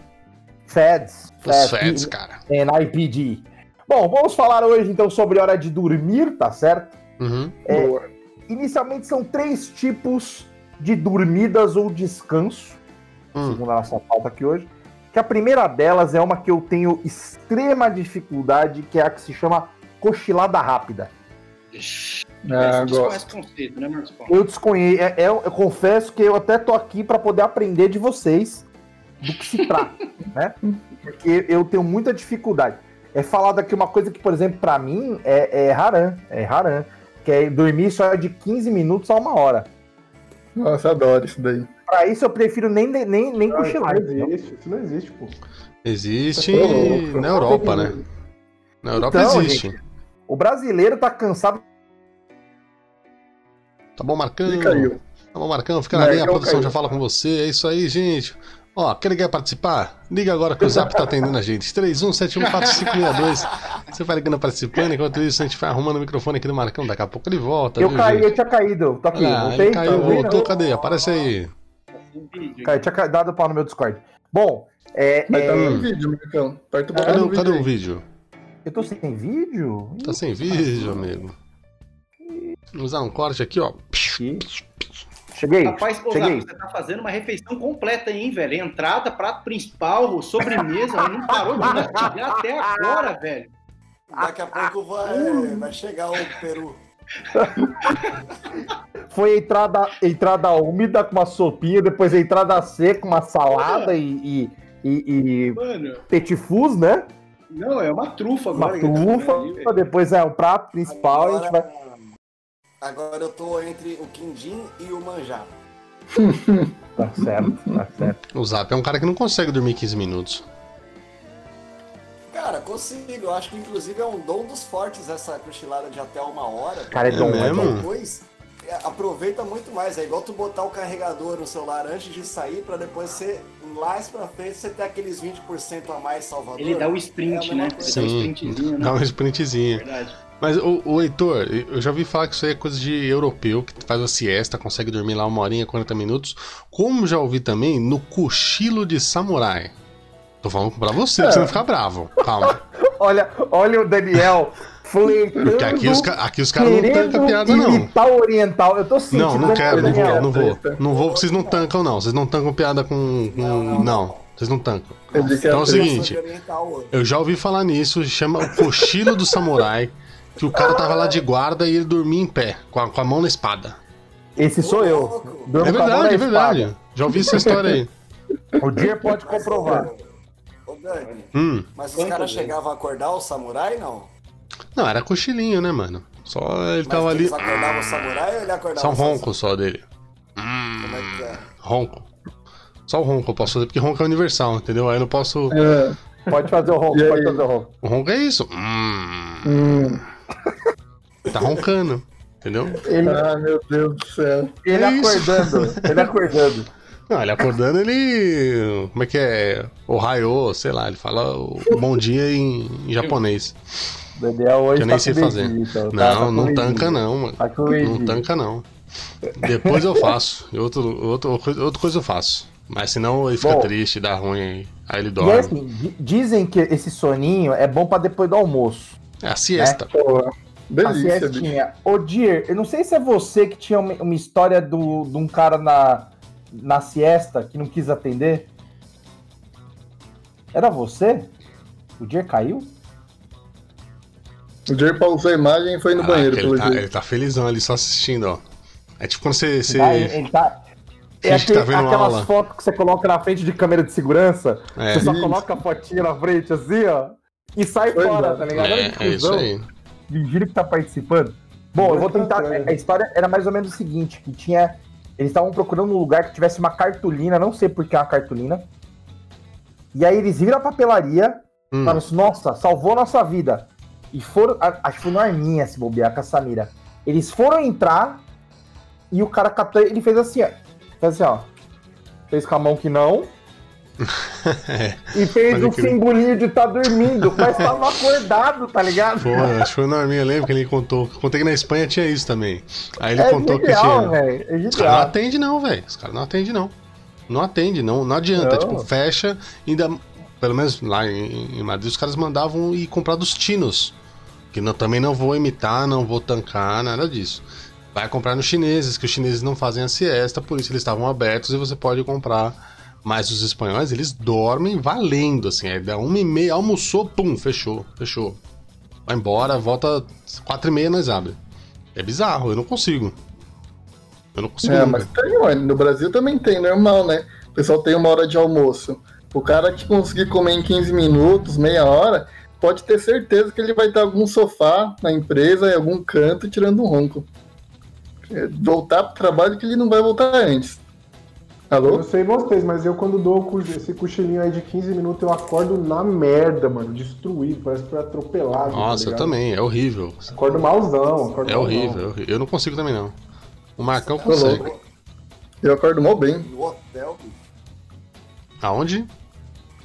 Feds. Os feds, cara. NIPD. Bom, vamos falar hoje então sobre hora de dormir, tá certo? Uhum. É. Inicialmente são três tipos de dormidas ou descanso, Hum. segundo a nossa pauta aqui hoje. Que a primeira delas é uma que eu tenho extrema dificuldade, que é a que se chama cochilada rápida. Ah, Isso conceito, né, Marcos Paulo? Eu desconheço, é- é- eu confesso que eu até tô aqui para poder aprender de vocês do que se trata, [laughs] né? Porque eu tenho muita dificuldade. É falado aqui uma coisa que, por exemplo, para mim é, é haram, é haram, que é dormir só de 15 minutos a uma hora. Nossa, adoro isso daí. Pra isso eu prefiro nem, nem, nem Ah, isso cochilar. não entendeu? existe, isso não existe, pô. Existe louco. na Europa, né? Na Europa Então, existe. O brasileiro tá cansado. Tá bom, Marcão? E caiu. Tá bom, Marcão? Fica na linha, a produção caiu. já fala com você. É isso aí, gente. Ó, quer participar? Liga agora que o Zap tá atendendo a gente. 31714562. Você vai ligando participando, enquanto isso a gente vai arrumando o microfone aqui do Marcão. Daqui a pouco ele volta. eu viu, caí, gente? eu tinha caído. Tô aqui, Ah, voltei. ele caiu, tá voltou, cadê? Aparece aí. Vídeo. Caiu, tinha dado pau no meu Discord. Bom, é, Mas tá é, no vídeo, Marcão. Aperta o botão Cadê, cadê o vídeo? eu tô sem vídeo? Tá sem vídeo, amigo. Vamos usar um corte aqui, ó. Cheguei. Rapaz, ô, cheguei. Você tá fazendo uma refeição completa aí, hein, velho? Entrada, prato principal, sobremesa, não parou de mastigar até agora, velho. Daqui a pouco vai, vai chegar o Peru. [laughs] Foi entrada, entrada úmida com uma sopinha, depois entrada seca, uma salada e, e, e, e Mano, petit fus, né? não, é uma trufa Uma agora. tá trufa, depois é o prato principal, a gente vai. Agora, eu tô entre o quindim e o manjar. [laughs] Tá certo, tá certo. O Zap é um cara que não consegue dormir 15 minutos. Cara, consigo. Eu acho que inclusive é um dom dos fortes essa cochilada de até uma hora. Cara, é É dom, é mesmo? dom. Depois é, aproveita muito mais. É igual tu botar o carregador no celular antes de sair pra depois você, mais pra frente, você ter aqueles 20% a mais Salvador. Ele dá o É sprint, mesma né? Ele dá Sim. sprintzinho, né? Dá um sprintzinho. Verdade. Mas, o, o Heitor, eu já ouvi falar que isso aí é coisa de europeu, que faz a siesta, consegue dormir lá uma horinha, 40 minutos. Como já ouvi também, no cochilo de samurai. Tô falando pra você, pra você não ficar bravo. Calma. [laughs] Olha, olha o Daniel flertando. Porque aqui os, aqui os caras não tancam piada, não. imitar o oriental. Eu tô sentindo. Não, não quero, não vou, não vou. Não vou porque vocês não tancam, não. Vocês não tancam piada com. com- Não, vocês não tancam. Então é o seguinte, eu já ouvi falar nisso, chama o cochilo do samurai, que o cara tava lá de guarda e ele dormia em pé, com a, com a mão na espada. Esse sou eu. Durmo É com a mão na verdade, é espada. verdade. Já ouvi essa história aí. O dia pode comprovar. Ô, Dani, Hum. mas os caras chegavam a acordar o samurai, não? Não, era cochilinho, né, mano? Só ele Mas tava ali. eles acordavam o samurai ou ele acordava Só um ronco só dele. Como é que é? Ronco. Só o ronco eu posso fazer, porque ronco é universal, entendeu? Aí eu não posso. É. Pode fazer o ronco, pode fazer o ronco. O ronco é isso. Hum. Hum. Tá roncando. Entendeu? Ele, Ah, meu Deus do céu. ele É isso. acordando. Ele acordando. Não, ele acordando, ele. Como é que é? O raio, sei lá, ele fala o bom dia em, em japonês. Daniel hoje Que eu nem tá sei fazer. então, Não, tá não tanca não, mano. Tá Não tanca não. Depois eu faço. E Outro, outro, outra coisa eu faço. Mas senão ele fica Bom. triste, dá ruim, aí ele E dorme. é assim, di- dizem que esse soninho é bom pra depois do almoço. É a siesta. Pô, A delícia, bicho. siestinha. Ô, Dir, eu não sei se é você que tinha uma, uma história do, de um cara na, na siesta que não quis atender. Era você? O Jer caiu? O Jer pausou a imagem e foi no Ah, banheiro, ele, tá, ele tá felizão ali só assistindo, ó. É tipo quando você. você... Ah, ele, ele tá. É tá aquele- vendo aquelas aula. fotos que você coloca na frente de câmera de segurança. É. Você só Isso. coloca a fotinha na frente assim, ó. E sai Foi fora, embora. tá ligado? É, que é isso aí. Fingindo que tá participando. Bom, eu vou tentar. Muito A história era mais ou menos o seguinte: que tinha. Eles estavam procurando um lugar que tivesse uma cartolina, não sei por que é uma cartolina. E aí eles viram a papelaria, Hum. falaram assim, nossa, salvou nossa vida. E foram. Acho que foi no Arminha se bobear com a Samira. Eles foram entrar e o cara captou. Ele fez assim, ó. Fez assim, ó. Fez com a mão que não. E fez um simbolinho de tá dormindo, mas tava acordado, tá ligado? Pô, acho que foi no Arminha, eu lembro que ele contou. Contei que na Espanha tinha isso também. Aí ele é contou que genial, tinha. velho. É Os caras não atendem, não, velho. Os caras não atendem, não. Não atende, não, não adianta. Não. Tipo, fecha, ainda. Pelo menos lá em, em Madrid, os caras mandavam ir comprar dos tinos. Que não, também não vou imitar, não vou tancar, nada disso. Vai comprar nos chineses, que os chineses não fazem a siesta, por isso eles estavam abertos e você pode comprar. Mas os espanhóis, eles dormem valendo, assim. Aí dá uma e meia, almoçou, pum, fechou, fechou. Vai embora, volta quatro e meia, nós abre. É bizarro, eu não consigo. Eu não consigo. É, nunca. mas tem, ué. No Brasil também tem, normal, né? O pessoal tem uma hora de almoço. O cara que conseguir comer em 15 minutos, meia hora, pode ter certeza que ele vai ter algum sofá na empresa, em algum canto, tirando um ronco. É, Voltar pro trabalho que ele não vai voltar antes. Eu Alô? não sei vocês, mas eu quando dou esse cochilinho aí de 15 minutos, eu acordo na merda, mano. Destruído, parece que foi atropelado. tá Nossa, eu ligado? também, é horrível. Acordo malzão. Acordo É malzão. horrível, é horrível. Eu não consigo também, não. O Marcão consegue. Eu acordo mal bem. No hotel, bicho. Aonde?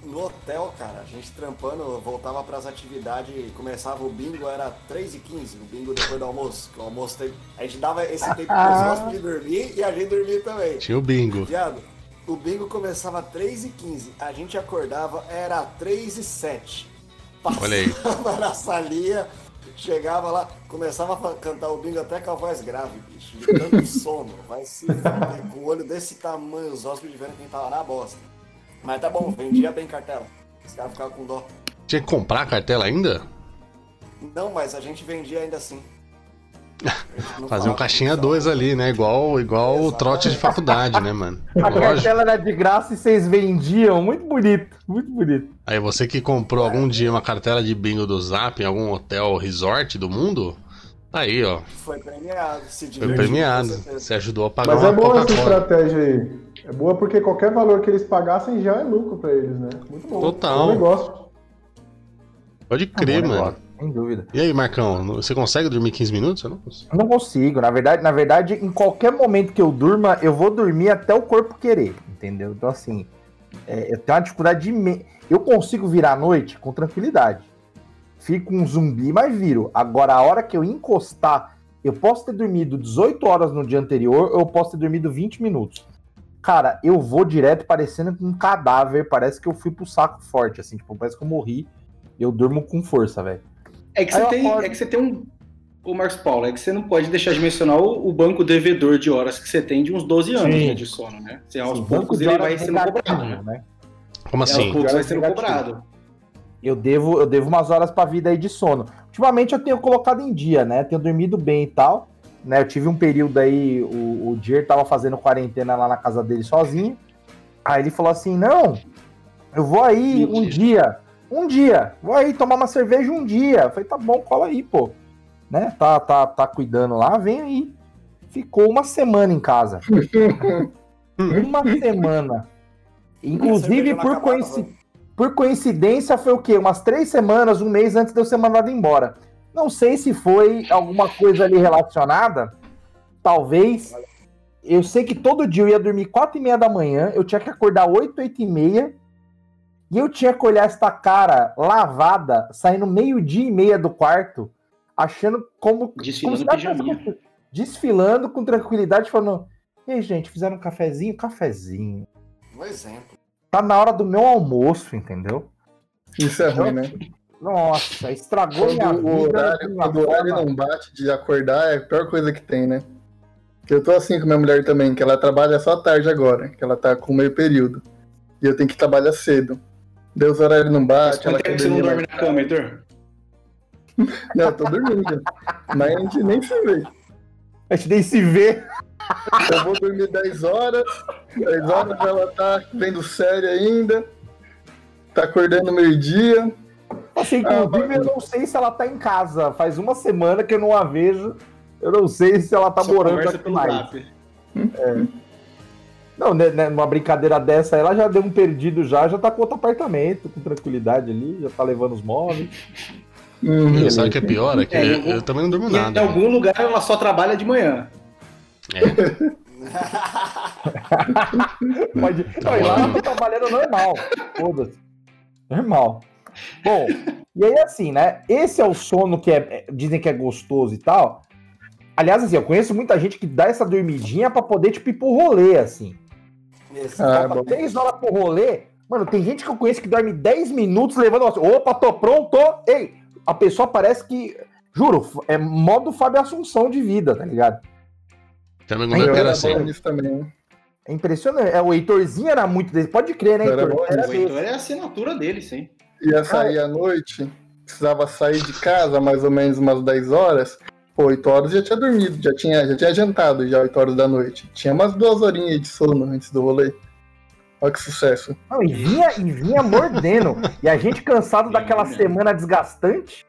No hotel, cara, a gente trampando, voltava pras atividades, começava o bingo, era 3h15, o bingo depois do almoço. O almoço tem... A gente dava esse tempo pros hóspedes dormir e a gente dormia também. Tinha o bingo. Viado, o bingo começava 3h15, a gente acordava, era 3h07. Olha aí. Passava [laughs] na salinha, chegava lá, começava a cantar o bingo até com a voz grave, bicho. De tanto [laughs] sono, vai se com o olho desse tamanho, os hóspedes vendo quem tava na bosta. Mas tá bom, vendia bem cartela. Os caras ficavam com dó. Tinha que comprar a cartela ainda? Não, mas a gente vendia ainda assim. [laughs] Fazer um caixinha 2 ali, né? Igual, igual o trote de faculdade, né, mano? A Lógico. cartela era de graça e vocês vendiam. Muito bonito, muito bonito. Aí você que comprou algum dia uma cartela de bingo do Zap em algum hotel resort do mundo, tá aí, ó. Foi premiado, se Foi premiado. Você ajudou a pagar Mas é boa essa estratégia aí. É boa porque qualquer valor que eles pagassem já é lucro pra eles, né? Muito bom. Total. Bom negócio. Pode crer, Bom mano. negócio, Sem dúvida. E aí, Marcão, você consegue dormir 15 minutos? Eu não consigo. Não consigo. Na verdade, na verdade, em qualquer momento que eu durma, eu vou dormir até o corpo querer, entendeu? Então, assim, é, eu tenho uma dificuldade de. Me... Eu consigo virar à noite com tranquilidade. Fico um zumbi, mas viro. Agora, a hora que eu encostar, eu posso ter dormido 18 horas no dia anterior, ou eu posso ter dormido 20 minutos. Cara, eu vou direto parecendo um cadáver, parece que eu fui pro saco forte, assim, tipo, parece que eu morri. Eu durmo com força, velho. É que você eu tem, acordo. é que você tem um. Ô, Marcos Paulo, é que você não pode deixar de mencionar o, o banco devedor de horas que você tem de uns 12 anos Sim. né, de sono, né? Você, aos Sim, poucos ele vai sendo cobrado, né? né? Como É, aos assim? poucos vai sendo cobrado. Eu devo, eu devo umas horas pra vida aí de sono. Ultimamente eu tenho colocado em dia, né? Tenho dormido bem e tal. Né? Eu tive um período aí, o, o Dier tava fazendo quarentena lá na casa dele sozinho. Aí ele falou assim: não, eu vou aí um dia. Um dia. Vou aí tomar uma cerveja um dia. Eu falei, tá bom, cola aí, pô. Né? Tá, tá, tá cuidando lá, vem aí. Ficou uma semana em casa. [laughs] uma semana. Inclusive, por acabava, coincidência. Por coincidência, foi o quê? Umas três semanas, um mês antes de eu ser mandado embora. Não sei se foi alguma coisa ali relacionada. Talvez. Eu sei que todo dia eu ia dormir quatro e meia da manhã. Eu tinha que acordar oito, oito e meia. E eu tinha que olhar esta cara lavada, saindo meio-dia e meia do quarto, achando como. Desfilando como pijaminha. Desfilando com tranquilidade, falando: Ei, gente, fizeram um cafezinho? Cafezinho. Um exemplo. Tá na hora do meu almoço, entendeu? Isso é ruim, né? Nossa, estragou minha Quando o vida. horário, de uma quando o horário não bate de acordar, é a pior coisa que tem, né? Porque eu tô assim com minha mulher também, que ela trabalha só à tarde agora, que ela tá com meio período. E eu tenho que trabalhar cedo. Deus horário não bate. Quanto tempo você não dorme na cama, Heitor? [laughs] Não, eu tô dormindo. Mas a gente nem se vê. A gente nem se vê. Eu vou dormir 10 horas. 10 horas ela tá vendo série ainda. Tá acordando meio-dia. Ah, mas- eu não sei se ela tá em casa. Faz uma semana que eu não a vejo. Eu não sei se ela tá Só morando aqui mais. zap. Não, né, né, numa brincadeira dessa, ela já deu um perdido já, já tá com outro apartamento, com tranquilidade ali, já tá levando os móveis. Meu, sabe o que é pior? É que É, eu, eu também não durmo nada. em algum lugar ela só trabalha de manhã. É. [laughs] Pode... Não, e lá ela tá trabalhando normal. Foda-se. Normal. Bom, e aí assim, né? Esse é o sono que é, é- dizem que é gostoso e tal. Aliás, assim, eu conheço muita gente que dá essa dormidinha pra poder, tipo, ir pro rolê, assim. Esse Ah, três horas pro rolê. Mano, tem gente que eu conheço que dorme 10 minutos levando. assim, Opa, tô pronto! Ei! A pessoa parece que. Juro, é modo Fábio Assunção de vida, tá ligado? Também não Eu era era assim. nisso também. É impressionante. É, o Heitorzinho era muito desse. Pode crer, né, Heitor? Era O. Heitor é a assinatura dele, sim. Ia sair à noite, precisava sair de casa mais ou menos umas 10 horas. Pô, 8 horas já tinha dormido, já tinha, já tinha jantado já 8 horas da noite. Tinha umas duas horinhas de sono antes do rolê. Olha que sucesso. Não, e vinha, e vinha mordendo. e a gente cansado daquela semana desgastante.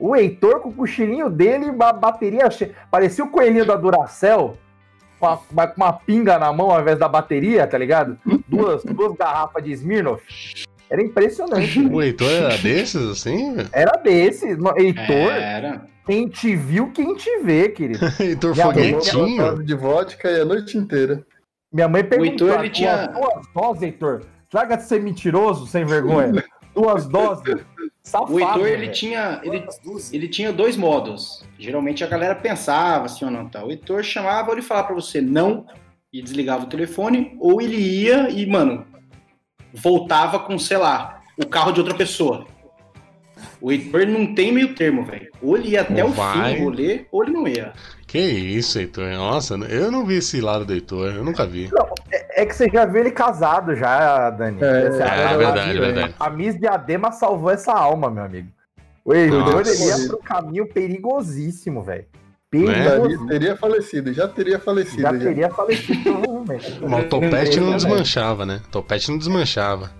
O Heitor com o cochilinho dele, a bateria cheia. Parecia o coelhinho da Duracell. Com, a- com uma pinga na mão ao invés da bateria, tá ligado? Duas, duas garrafas de Smirnoff. Era impressionante. [laughs] O Heitor era desses, assim? Era desse. no- Heitor, Era. quem te viu, quem te vê, querido. [laughs] Heitor Tomou foguetinho. de vodka e a noite inteira. Minha mãe perguntou, Heitor, ele tinha- duas doses, Heitor? Larga de ser mentiroso, sem vergonha. [laughs] duas doses. Safado, O Heitor, ele velho. tinha. Ele, ele tinha dois modos. Geralmente a galera pensava assim ou não. Tá? O Heitor chamava ele falava pra você não e desligava o telefone, ou ele ia e, mano, voltava com, sei lá, o carro de outra pessoa. O Heitor não tem meio termo, velho. Ou ele ia até o vai. fim do rolê, ou ele não ia. Que isso, Heitor? Nossa, eu não vi esse lado do Heitor, eu nunca vi. É que você já viu ele casado já, Dani. É, É, a- verdade, a- verdade. A Miss Diadema salvou essa alma, meu amigo. O Heitor ia pro caminho perigosíssimo, velho. Né? Davi Perigosíssimo. teria falecido, já teria falecido. Já já. teria falecido, Mas o topete não Ele- desmanchava, né? O topete não desmanchava.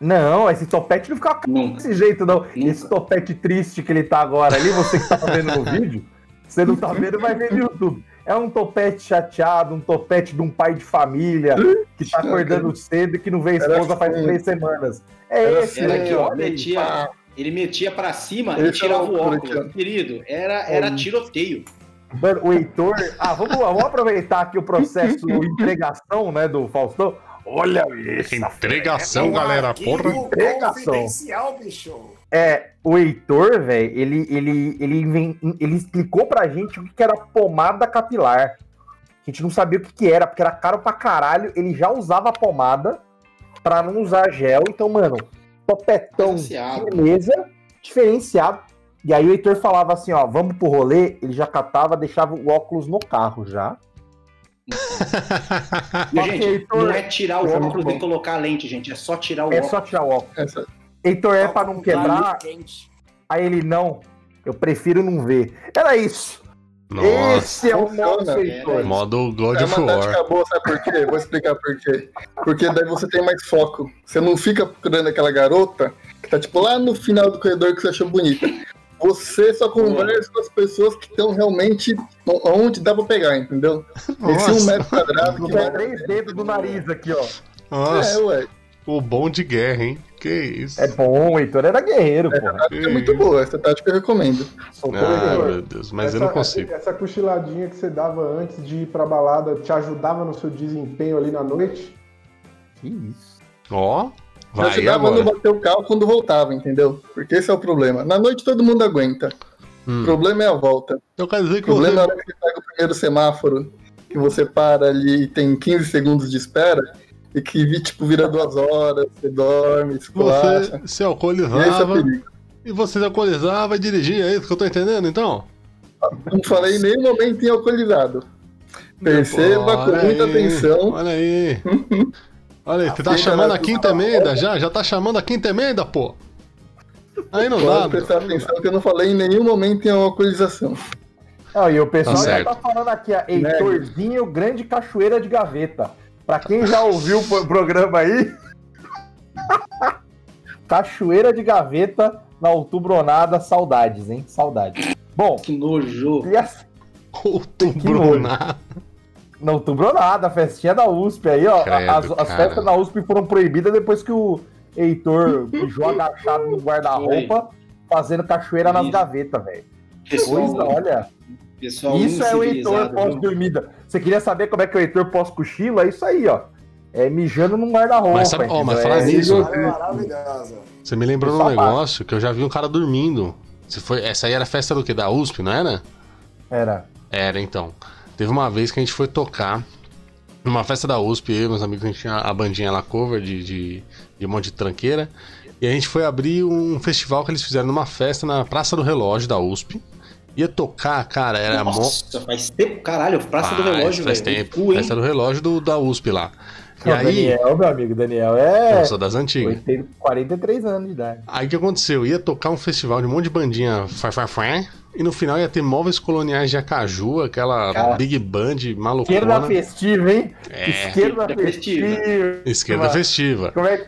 Não, esse topete não fica Nunca. desse jeito, não. Nunca. Esse topete triste que ele tá agora ali, você que tá vendo no vídeo, você não tá vendo, vai ver no YouTube. É um topete chateado, um topete de um pai de família que tá acordando cedo e que não vê a Era esposa faz assim. três semanas. É Era esse, Era Sim, aqui, ó, olha aí. metia, ele metia pra cima Esse e tirava o óculos. Querido, era, era tiroteio. Mano, o Heitor. Ah, vamos lá, vamos aproveitar aqui o processo de [laughs] entregação, né, do Faustão. Olha isso. Entregação, galera, arquivo porra. Entregação. bicho. É, o Heitor, velho, ele, ele, ele, ele explicou pra gente o que era pomada capilar. A gente não sabia o que, que era, porque era caro pra caralho. Ele já usava pomada pra não usar gel. Então, mano, topetão, beleza, diferenciado. E aí o Heitor falava assim, ó, vamos pro rolê. Ele já catava, deixava o óculos no carro já. [laughs] E, gente, Heitor. não é tirar o Isso é óculos e colocar a lente, gente. É só tirar o É óculos. só tirar o óculos. Essa- Heitor é pra não quebrar. Quente. Aí ele, não, eu prefiro não ver. Era isso. Nossa. Esse é o funciona. nosso Heitor. Modo God É of uma War. tática boa, sabe por quê? Vou explicar por quê. Porque daí você tem mais foco. Você não fica procurando aquela garota que tá tipo lá no final do corredor que você achou bonita. Você só conversa com as pessoas que estão realmente onde dá pra pegar, entendeu? Esse um Nossa. metro quadrado que vai. três dedos do nariz aqui, ó. É, Nossa, ué. o bom de guerra, hein? Que isso. É bom, o Heitor era guerreiro, porra. tática é muito boa, essa tática eu recomendo. Ah, meu Deus, mas eu essa, não consigo. Essa cochiladinha que você dava antes de ir pra balada te ajudava no seu desempenho ali na noite? Que isso. Ó, Já vai chegava agora. no bater o carro quando voltava, entendeu? Porque esse é o problema. Na noite todo mundo aguenta. O Hum. problema é a volta. Eu quero dizer O que problema é a você... hora que você pega o primeiro semáforo, que você para ali e tem 15 segundos de espera, e que tipo, vira duas horas, você dorme, esculacha. Você se E esse é o alcoolizava perigo. e você se alcoolizava e dirigia, é isso que eu tô entendendo, então? Não falei em nenhum momento em alcoolizado. Perceba Olha com muita aí, atenção. Olha aí. [laughs] Olha aí, você tá Fica chamando na a quinta emenda já? Já tá chamando a quinta emenda, pô? Aí não dá. Prestar atenção que eu não falei em nenhum momento em alcoolização. Ó, e o pessoal Tá já certo. tá falando aqui, ó, Heitorzinho, grande cachoeira de gaveta. Pra quem já ouviu o pro- programa aí, [laughs] cachoeira de gaveta na outubronada, saudades, hein? Saudades. Bom, Que nojo. e a, Outubro nada. na outubronada, a festinha da USP aí, ó. Credo, as, as festas da USP foram proibidas depois que o Heitor mijou agachado no guarda-roupa, fazendo cachoeira nas gavetas, velho. Pessoal, Coisa, olha. pessoal Isso é o Heitor pós-dormida. Você queria saber como é que é o Heitor pós-cochilo? É isso aí, ó. É mijando num guarda-roupa. Mas sabe- ó, mas falar é, nisso-. Você me lembrou de um negócio que eu já vi um cara dormindo. Você foi, essa aí era a festa do quê? Da USP, não era? Era. Era, então. Teve uma vez que a gente foi tocar numa festa da USP, eu e meus amigos, a gente tinha a bandinha lá cover de, de, de um monte de tranqueira. E a gente foi abrir um festival que eles fizeram numa festa na Praça do Relógio da USP. Ia tocar, cara, era. Nossa, faz tempo. Caralho, Praça do Relógio, Faz velho. tempo. Cu? Festa do relógio do, da USP lá. E o aí. Daniel, meu amigo, Daniel é. Eu sou das antigas. 80, 43 anos de idade. Aí o que aconteceu? Ia tocar um festival de um monte de bandinha far, far, far, e no final ia ter móveis coloniais de Acaju, aquela Cara. big band Esquerda malucona. festiva, hein? É. Esquerda Esquerda festiva. festiva. Esquerda festiva. Como é,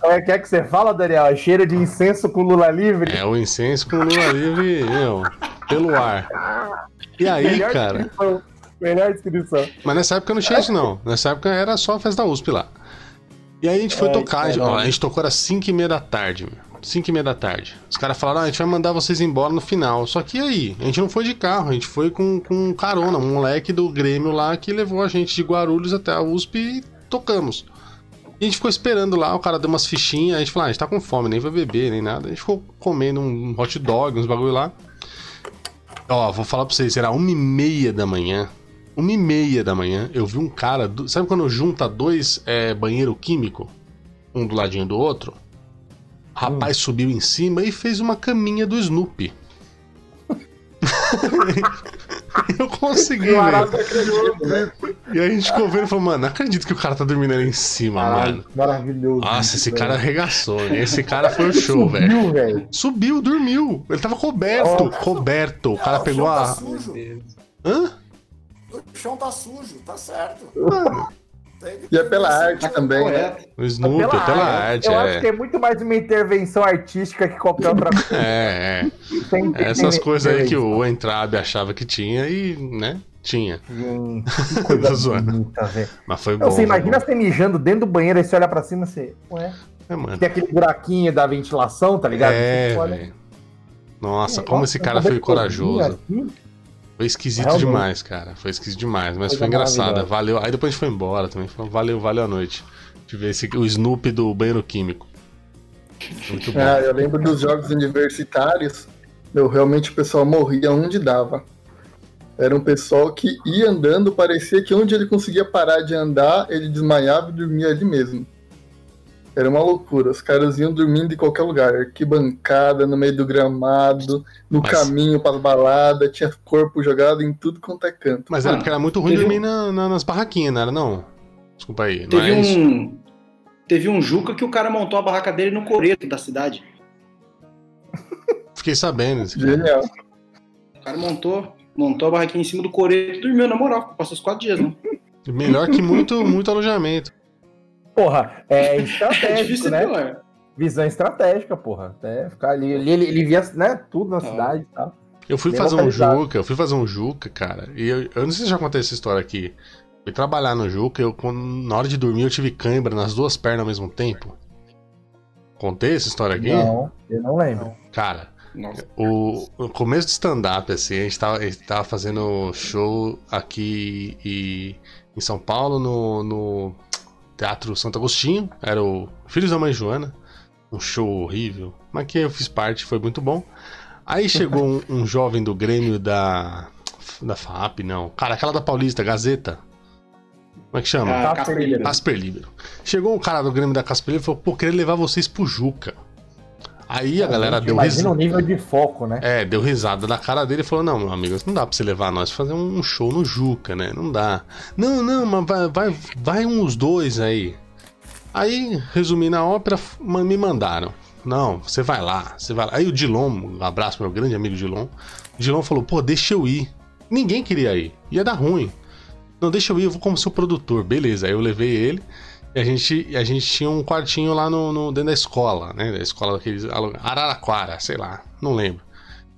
como é que é que você fala, Daniel? É cheiro de incenso com Lula livre? É o incenso com Lula livre, meu, pelo ar. E aí, Melhor cara. descrição. Melhor descrição. Mas nessa época não tinha isso, não. Nessa época era só a festa da USP lá. E aí a gente foi É, tocar, a gente, é ó, a gente tocou às 5 e meia da tarde, meu. 5 e meia da tarde. Os caras falaram, ah, a gente vai mandar vocês embora no final. Só que aí? A gente não foi de carro, a gente foi com, com carona, um moleque do Grêmio lá que levou a gente de Guarulhos até a USP e tocamos. E a gente ficou esperando lá, o cara deu umas fichinhas, a gente falou, ah, a gente tá com fome, nem vai beber, nem nada. A gente ficou comendo um hot dog, uns bagulho lá. Ó, vou falar pra vocês, era uma e meia da manhã. Uma e meia da manhã, eu vi um cara. do- Sabe quando junta dois é, banheiro químico? Um do ladinho do outro? Rapaz subiu em cima e fez uma caminha do Snoopy. [laughs] eu consegui, velho. Maravilhoso. E aí a gente ficou vendo e falou, mano, não acredito que o cara tá dormindo ali em cima, mano. Maravilhoso. Nossa, esse velho. cara arregaçou, hein? Esse cara [laughs] foi o show, velho. Subiu, velho. Subiu, dormiu. Ele tava coberto, coberto. O cara Ah, pegou o chão tá a. sujo. Hã? O chão tá sujo, tá certo. Que- E é pela arte também, né? O Snoopy, pela, pela arte, Eu é. acho que é muito mais uma intervenção artística que qualquer outra [laughs] coisa. É, é. Tem- Essas tem- coisas aí que o Entrabe achava que tinha e, né, tinha. Hum, que [laughs] coisa bonita, velho. Mas foi bom. Você imagina bom. você mijando dentro do banheiro e você olha pra cima e você. Ué, É, mano. tem aquele buraquinho da ventilação, tá ligado? É. Nossa, É, como esse cara é foi corajoso. assim? Foi esquisito Realmente. demais, cara. Foi esquisito demais, mas Coisa foi engraçado. maravilhosa. Valeu. Aí depois a gente foi embora também. Falou, valeu, valeu a noite. De ver esse, o Snoopy do banheiro químico. Muito bom. Ah, eu lembro dos jogos universitários. Eu realmente o pessoal morria onde dava. Era um pessoal que ia andando, parecia que onde ele conseguia parar de andar, ele desmaiava e dormia ali mesmo. Era uma loucura. Os caras iam dormindo em qualquer lugar. Arquibancada, no meio do gramado, no Mas- caminho para balada, tinha corpo jogado em tudo quanto é canto. Mas era Mano, porque era muito ruim teve dormir na- na- nas barraquinhas, não era não? Desculpa aí. Não Teve é isso? um. Teve um Juca que o cara montou a barraca dele no coreto da cidade. Fiquei sabendo. Genial. O cara montou, montou a barraquinha em cima do coreto e dormiu, na moral. Passou os quatro dias, né? Melhor que muito, muito alojamento. Porra, é [laughs] É estratégico, difícil ser né? Visão estratégica, porra. Até ficar ali. Ele, ele, ele via né, tudo na Ah. cidade e tal. Eu fui Bem fazer um localizado. Juca, eu fui fazer um Juca, cara. E eu, eu não sei se já contei essa história aqui. Fui trabalhar no Juca, eu, quando- na hora de dormir, eu tive cãibra nas duas pernas ao mesmo tempo. Contei essa história aqui? Não, eu não lembro. Cara, Nossa. o, o começo do stand-up, assim, a gente, tava, a gente tava fazendo show aqui e, em São Paulo, no, no Teatro Santo Agostinho. Era o Filhos da Mãe Joana. Um show horrível, mas que eu fiz parte, foi muito bom. Aí chegou um, um jovem do Grêmio da. Da FAP, não. Cara, aquela da Paulista, Gazeta. Como é que chama? Ah, Casper. Libero. Casper Libero. Chegou um cara do Grêmio da Casper Libero e falou: pô, queria levar vocês pro Juca. Aí a galera deu Imagina risada. o nível de foco, né? É, deu risada na cara dele e falou: Não, meu amigo, não dá pra você levar nós pra fazer um show no Juca, né? Não dá. Não, não, mas vai, vai, vai uns dois aí. Aí, resumindo a ópera, me mandaram. Não, você vai lá, você vai lá. Aí o Dilon, um abraço meu grande amigo Dilon. O Dilon falou, pô, deixa eu ir. Ninguém queria ir, ia dar ruim. Não, deixa eu ir, eu vou como seu produtor. Beleza, aí eu levei ele. E a gente, a gente tinha um quartinho lá no, no- dentro da escola, né? Da escola daqueles. Araraquara, sei lá, não lembro.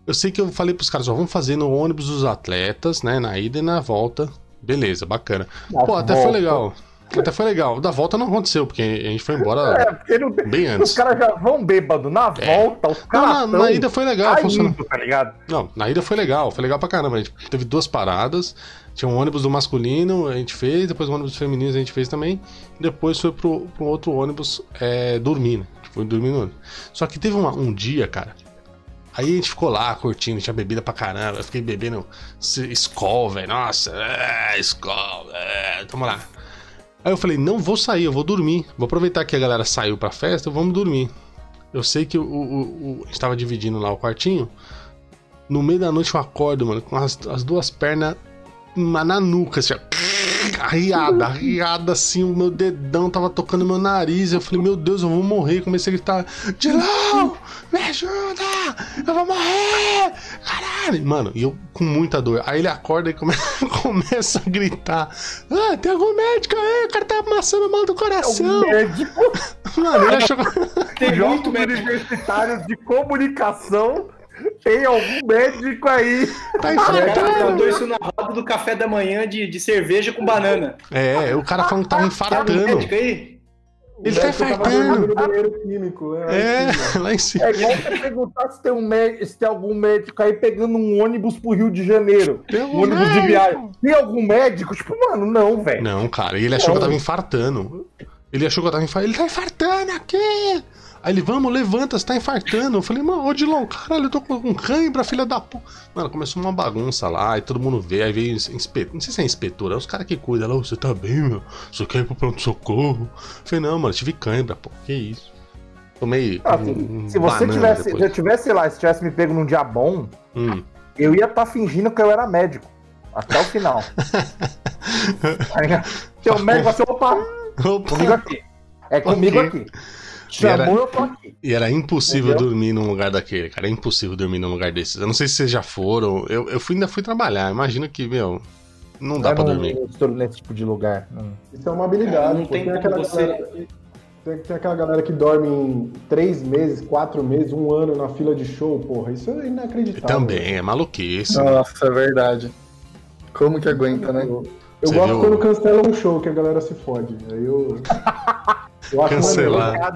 Eu sei que eu falei pros caras, ó, vamos fazer no ônibus dos atletas, né? Na ida e na volta. Beleza, bacana. Pô, até foi legal. Até foi legal. Da volta não aconteceu, porque a gente foi embora É, porque não bem Os antes. caras já vão bêbado na volta, os Não, caras. na, na ida foi legal, funcionou. caindo, tá ligado? Não, na ida foi legal, foi legal pra caramba. A gente teve duas paradas. Tinha um ônibus do masculino, a gente fez, depois o ônibus feminino a gente fez também. Depois foi pro, pro outro ônibus é, dormir, né? No ônibus. Só que teve uma- um dia, cara. Aí a gente ficou lá curtindo, tinha bebida pra caramba. Eu fiquei bebendo Skol, velho. Nossa, é, Skol, é, tamo lá. Aí eu falei, não vou sair, eu vou dormir. Vou aproveitar que a galera saiu pra festa, vamos dormir. Eu sei que o, o, o- a gente tava dividindo lá o quartinho. No meio da noite eu acordo, mano, com as, as duas pernas na, na nuca, assim, ó. Arriada, arriada assim, o meu dedão tava tocando meu nariz. Eu falei, meu Deus, eu vou morrer. Comecei a gritar: Dilão, me ajuda! Eu vou morrer! Caralho! Mano, e eu com muita dor. Aí ele acorda e come- [laughs] começa a gritar: Ah, tem algum médico aí? O cara tá amassando mal do coração. médico, Mano, ele achou. [laughs] Tem [laughs] muito médico. universitários de comunicação. Tem algum médico aí. Tá O cara infartando. cantou isso na roda do café da manhã de, de cerveja com banana. É, o cara falando que tava Tem infartando. médico aí? Ele tá infartando. dormindo no banheiro químico, né? É, [laughs] lá em cima. É igual você perguntar se tem, um médico, se tem algum médico aí pegando um ônibus pro Rio de Janeiro. Tem Um ônibus de viagem. Tem algum médico? Tipo, mano, não, velho. Não, cara, e ele achou que eu tava infartando. Ele achou que eu tava infartando. Ele tá infartando aqui! Aí ele, vamos, levanta, você tá infartando. Eu falei, mano, ô Dilon, caralho, eu tô com com cãibra, filha da puta. Mano, começou uma bagunça lá, e todo mundo vê, aí veio inspetor. Não sei se é inspetor, é os caras que cuidam lá, "Ô, você tá bem, meu? Você quer ir pro pronto-socorro? Eu falei, não, mano, tive cãibra, pô, que isso. Tomei. Ah, um- se, um se você tivesse, se depois. eu tivesse lá, se tivesse me pego num dia bom, Hum. eu ia estar fingindo que eu era médico. Até o final. [laughs] Tá ligado? Porque o médico vai ser, opa, Opa. comigo aqui. É comigo Ok. aqui. Chamou, era- eu tô aqui. E era impossível Entendeu? dormir num lugar daquele, cara. É impossível dormir num lugar desses. Eu não sei se vocês já foram. Eu, eu fui, ainda fui trabalhar. Imagina que, meu, não dá Eu pra não- dormir. nesse tipo de lugar. Não. Isso é uma habilidade. Cara, não tem como aquela você- galera, tem, tem aquela galera que dorme em três meses, quatro meses, um ano na fila de show, porra. Isso é inacreditável. também, é maluquice. Nossa, é verdade. Como que aguenta, né? Eu, eu Você gosto viu? quando cancela um show que a galera se fode. Aí eu. [laughs] eu acho Cancelar.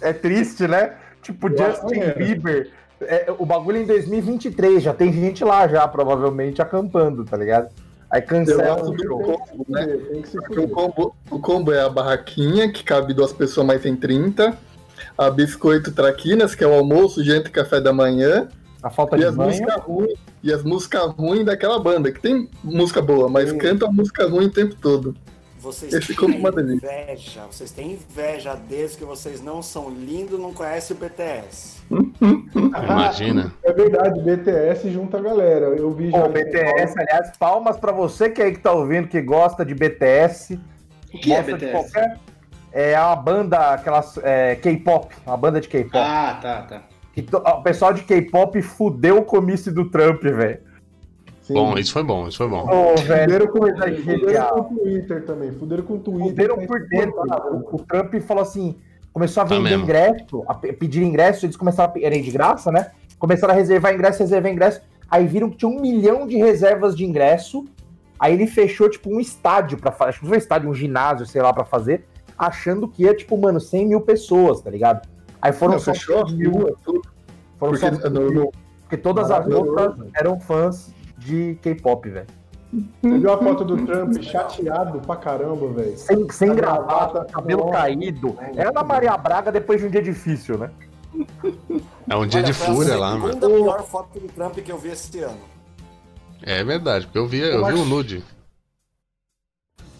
É triste, né? Tipo, Eu Justin. Bieber. É, o bagulho é em 2023, já tem gente lá já, provavelmente, acampando, tá ligado? Aí cancela gosto o do show. combo, né? O combo, o combo é a barraquinha, que cabe duas pessoas, mas tem 30. A biscoito traquinas, que é o almoço, janta e café da manhã. A falta E de as banho. músicas ruins. E as músicas ruins daquela banda, que tem música boa, mas Sim. canta a música ruim o tempo todo. Vocês Esse têm como uma delícia. inveja, vocês têm inveja desde que vocês não são lindos, não conhecem o BTS. Imagina. É verdade, BTS junta a galera. Eu vi já. Pô, BTS, aliás, palmas pra você que aí que tá ouvindo, que gosta de BTS. O que é gosta de BTS? qualquer- É uma banda, aquelas é, K-pop, uma banda de K-pop. Ah, tá, tá. Que to- O pessoal de K-pop fudeu o comício do Trump, velho. Sim. Bom, isso foi bom, isso foi bom. Velho. Fuderam com, fuderam com o Twitter também. Fuderam com o Twitter. Fuderam tá por dentro. O, o Trump falou assim: começou a Tá vender mesmo. ingresso, a pe- pedir ingresso, eles começaram a era de graça, né? Começaram a reservar ingresso, reservar ingresso. Aí viram que tinha um milhão de reservas de ingresso. Aí ele fechou, tipo, um estádio pra fazer. Acho que foi um estádio, um ginásio, sei lá, pra fazer, achando que ia, tipo, mano, 100 mil pessoas, tá ligado? Aí foram Não, só fechou? 100 mil. Foram Porque só no- porque todas as outras eram fãs de K-pop, velho. Você viu a foto do Trump chateado pra caramba, velho? Sem, sem A gravata, gravata, cabelo nossa. caído. É a Ana Maria Braga depois de um dia difícil, né? [laughs] É um dia Olha, de fúria a lá, mano. segunda pior foto do Trump que eu vi esse ano. É verdade, porque eu vi, eu vi o nude.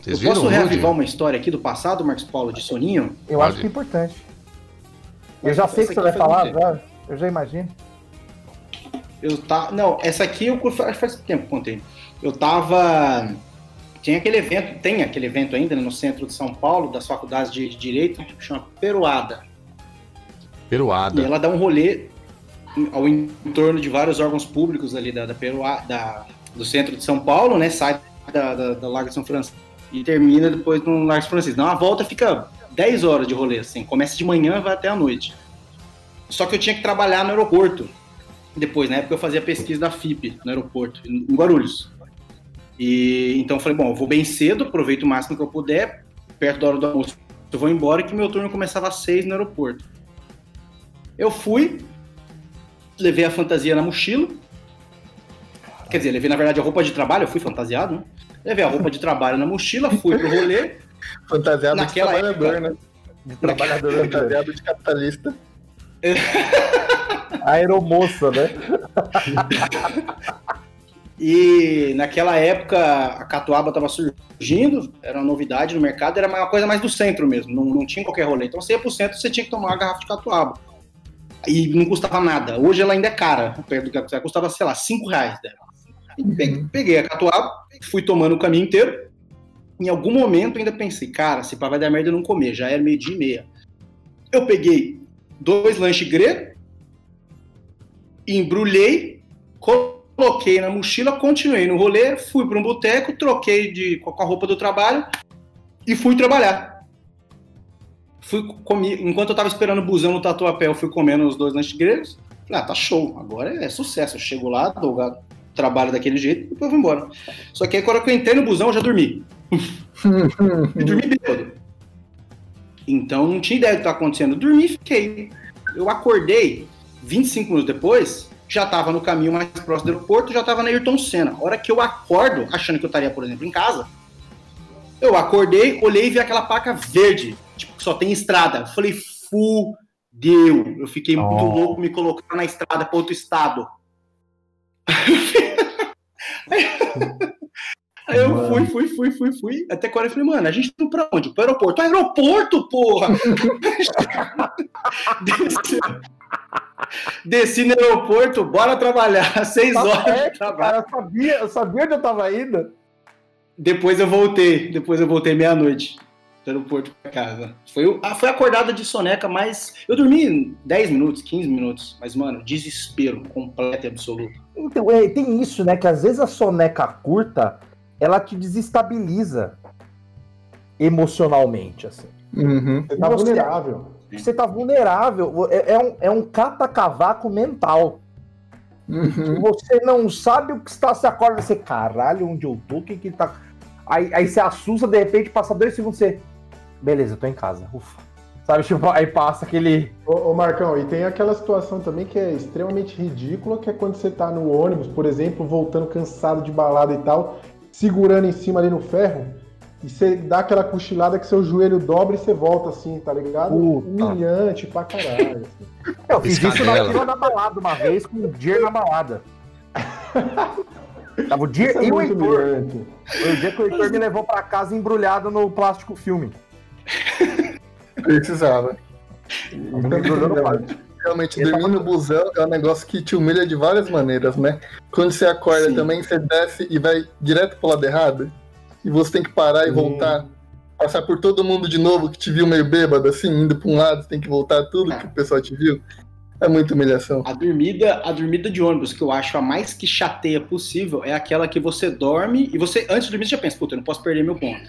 Vocês Eu viram posso o nude? reavivar uma história aqui do passado, Marcos Paulo, de soninho? Eu Pode. acho que é importante. Eu já essa sei o que você vai falar, já. Eu já imagino. Eu tá, não, essa aqui eu faz faz tempo que contei. Eu tava Tinha aquele evento, tem aquele evento ainda né, no centro de São Paulo, das faculdades de Direito, que chama Peruada. Peruada. E ela dá um rolê ao entorno de vários órgãos públicos ali da, da, Perua, da do centro de São Paulo, né? Sai da, da, da Largo de São Francisco e termina depois no Largo de São Francisco. Dá uma volta, fica 10 horas de rolê, assim. Começa de manhã vai até a noite. Só que eu tinha que trabalhar no aeroporto. Depois, na época, eu fazia pesquisa da FIP no aeroporto, em Guarulhos. E então eu falei, bom, eu vou bem cedo, aproveito o máximo que eu puder, perto da hora do almoço eu vou embora, que meu turno começava às seis no aeroporto. Eu fui, levei a fantasia na mochila. Quer dizer, levei na verdade a roupa de trabalho, eu fui fantasiado, né? Levei a roupa de trabalho na mochila, fui pro rolê. [laughs] Fantasiado Naquela de trabalhador, época- né? De trabalhador. Fantasiado de capitalista. [laughs] Aeromoça, né? [laughs] E naquela época a catuaba estava surgindo, era uma novidade no mercado, era uma coisa mais do centro mesmo, não, não tinha qualquer rolê. Então você ia pro centro, você tinha que tomar uma garrafa de catuaba. E não custava nada. Hoje ela ainda é cara, perto do ela custava, sei lá, 5 reais dela. Pe- peguei a catuaba, fui tomando o caminho inteiro. Em algum momento ainda pensei, cara, se pá vai dar merda eu não comer, já era meio-dia e meia. Eu peguei dois lanches grego, embrulhei, coloquei na mochila, continuei no rolê, fui para um boteco, troquei de, com a roupa do trabalho e fui trabalhar. Fui comi, enquanto eu tava esperando o busão no Tatuapé, eu fui comendo os dois lanches gregos. Falei, ah, tá show, agora é sucesso. Eu chego lá, dou o trabalho daquele jeito e depois vou embora. Só que aí quando eu entrei no busão, eu já dormi. [laughs] e dormi bêbado. Então não tinha ideia do que estava acontecendo. Eu dormi e fiquei. Eu acordei 25 minutos depois, já estava no caminho mais próximo do aeroporto, já estava na Ayrton Senna. A hora que eu acordo, achando que eu estaria, por exemplo, em casa, eu acordei, olhei e vi aquela placa verde, tipo, que só tem estrada. Eu falei, fudeu. Eu fiquei muito Oh. louco me colocar na estrada para outro estado. [laughs] Aí eu Mano. fui, fui, fui, fui, fui. Até agora eu falei, mano, a gente tá indo pra onde? Pro aeroporto. Aeroporto, porra! [laughs] Desci, desci no aeroporto, bora trabalhar. [laughs] Seis Tá horas de certo, trabalho. cara, eu sabia, eu sabia onde eu tava indo. Depois eu voltei. Depois eu voltei meia-noite do aeroporto pra casa. Foi, ah, foi acordada de soneca, mas eu dormi 10 minutos, 15 minutos. Mas, mano, desespero completo e absoluto. Então, é, tem isso, né? Que às vezes a soneca curta, ela te desestabiliza emocionalmente, assim. Uhum. Você tá Você- vulnerável. Você tá vulnerável, é, é um, é um catacavaco mental. Uhum. Você não sabe o que está, você acorda, você, caralho, onde eu tô, o que que tá... Aí, aí você assusta, de repente, passa dois segundos, você... Beleza, eu tô em casa, ufa. Sabe, tipo, aí passa aquele... Ô, ô, Marcão, e tem aquela situação também que é extremamente ridícula, que é quando você tá no ônibus, por exemplo, voltando cansado de balada e tal, segurando em cima ali no ferro, e você dá aquela cochilada que seu joelho dobra e você volta assim, tá ligado? Puta. Humilhante pra caralho. assim. [laughs] Eu fiz isso na fila da balada uma vez, com o Dier na balada. Tava o Dier é e o Heitor. humilhante. Foi o dia que o Heitor me levou pra casa embrulhado no plástico filme. Precisava. Plástico. Realmente, Ele dormir no busão é um negócio que te humilha de várias maneiras, né? Quando você acorda Sim. também, você desce e vai direto pro lado errado. E você tem que parar e Sim. voltar. Passar por todo mundo de novo que te viu meio bêbado, assim, indo pra um lado, você tem que voltar tudo que o pessoal te viu. É muita humilhação. A dormida, a dormida de ônibus, que eu acho a mais que chateia possível, é aquela que você dorme e você, antes de dormir, você já pensa, puta, eu não posso perder meu ponto.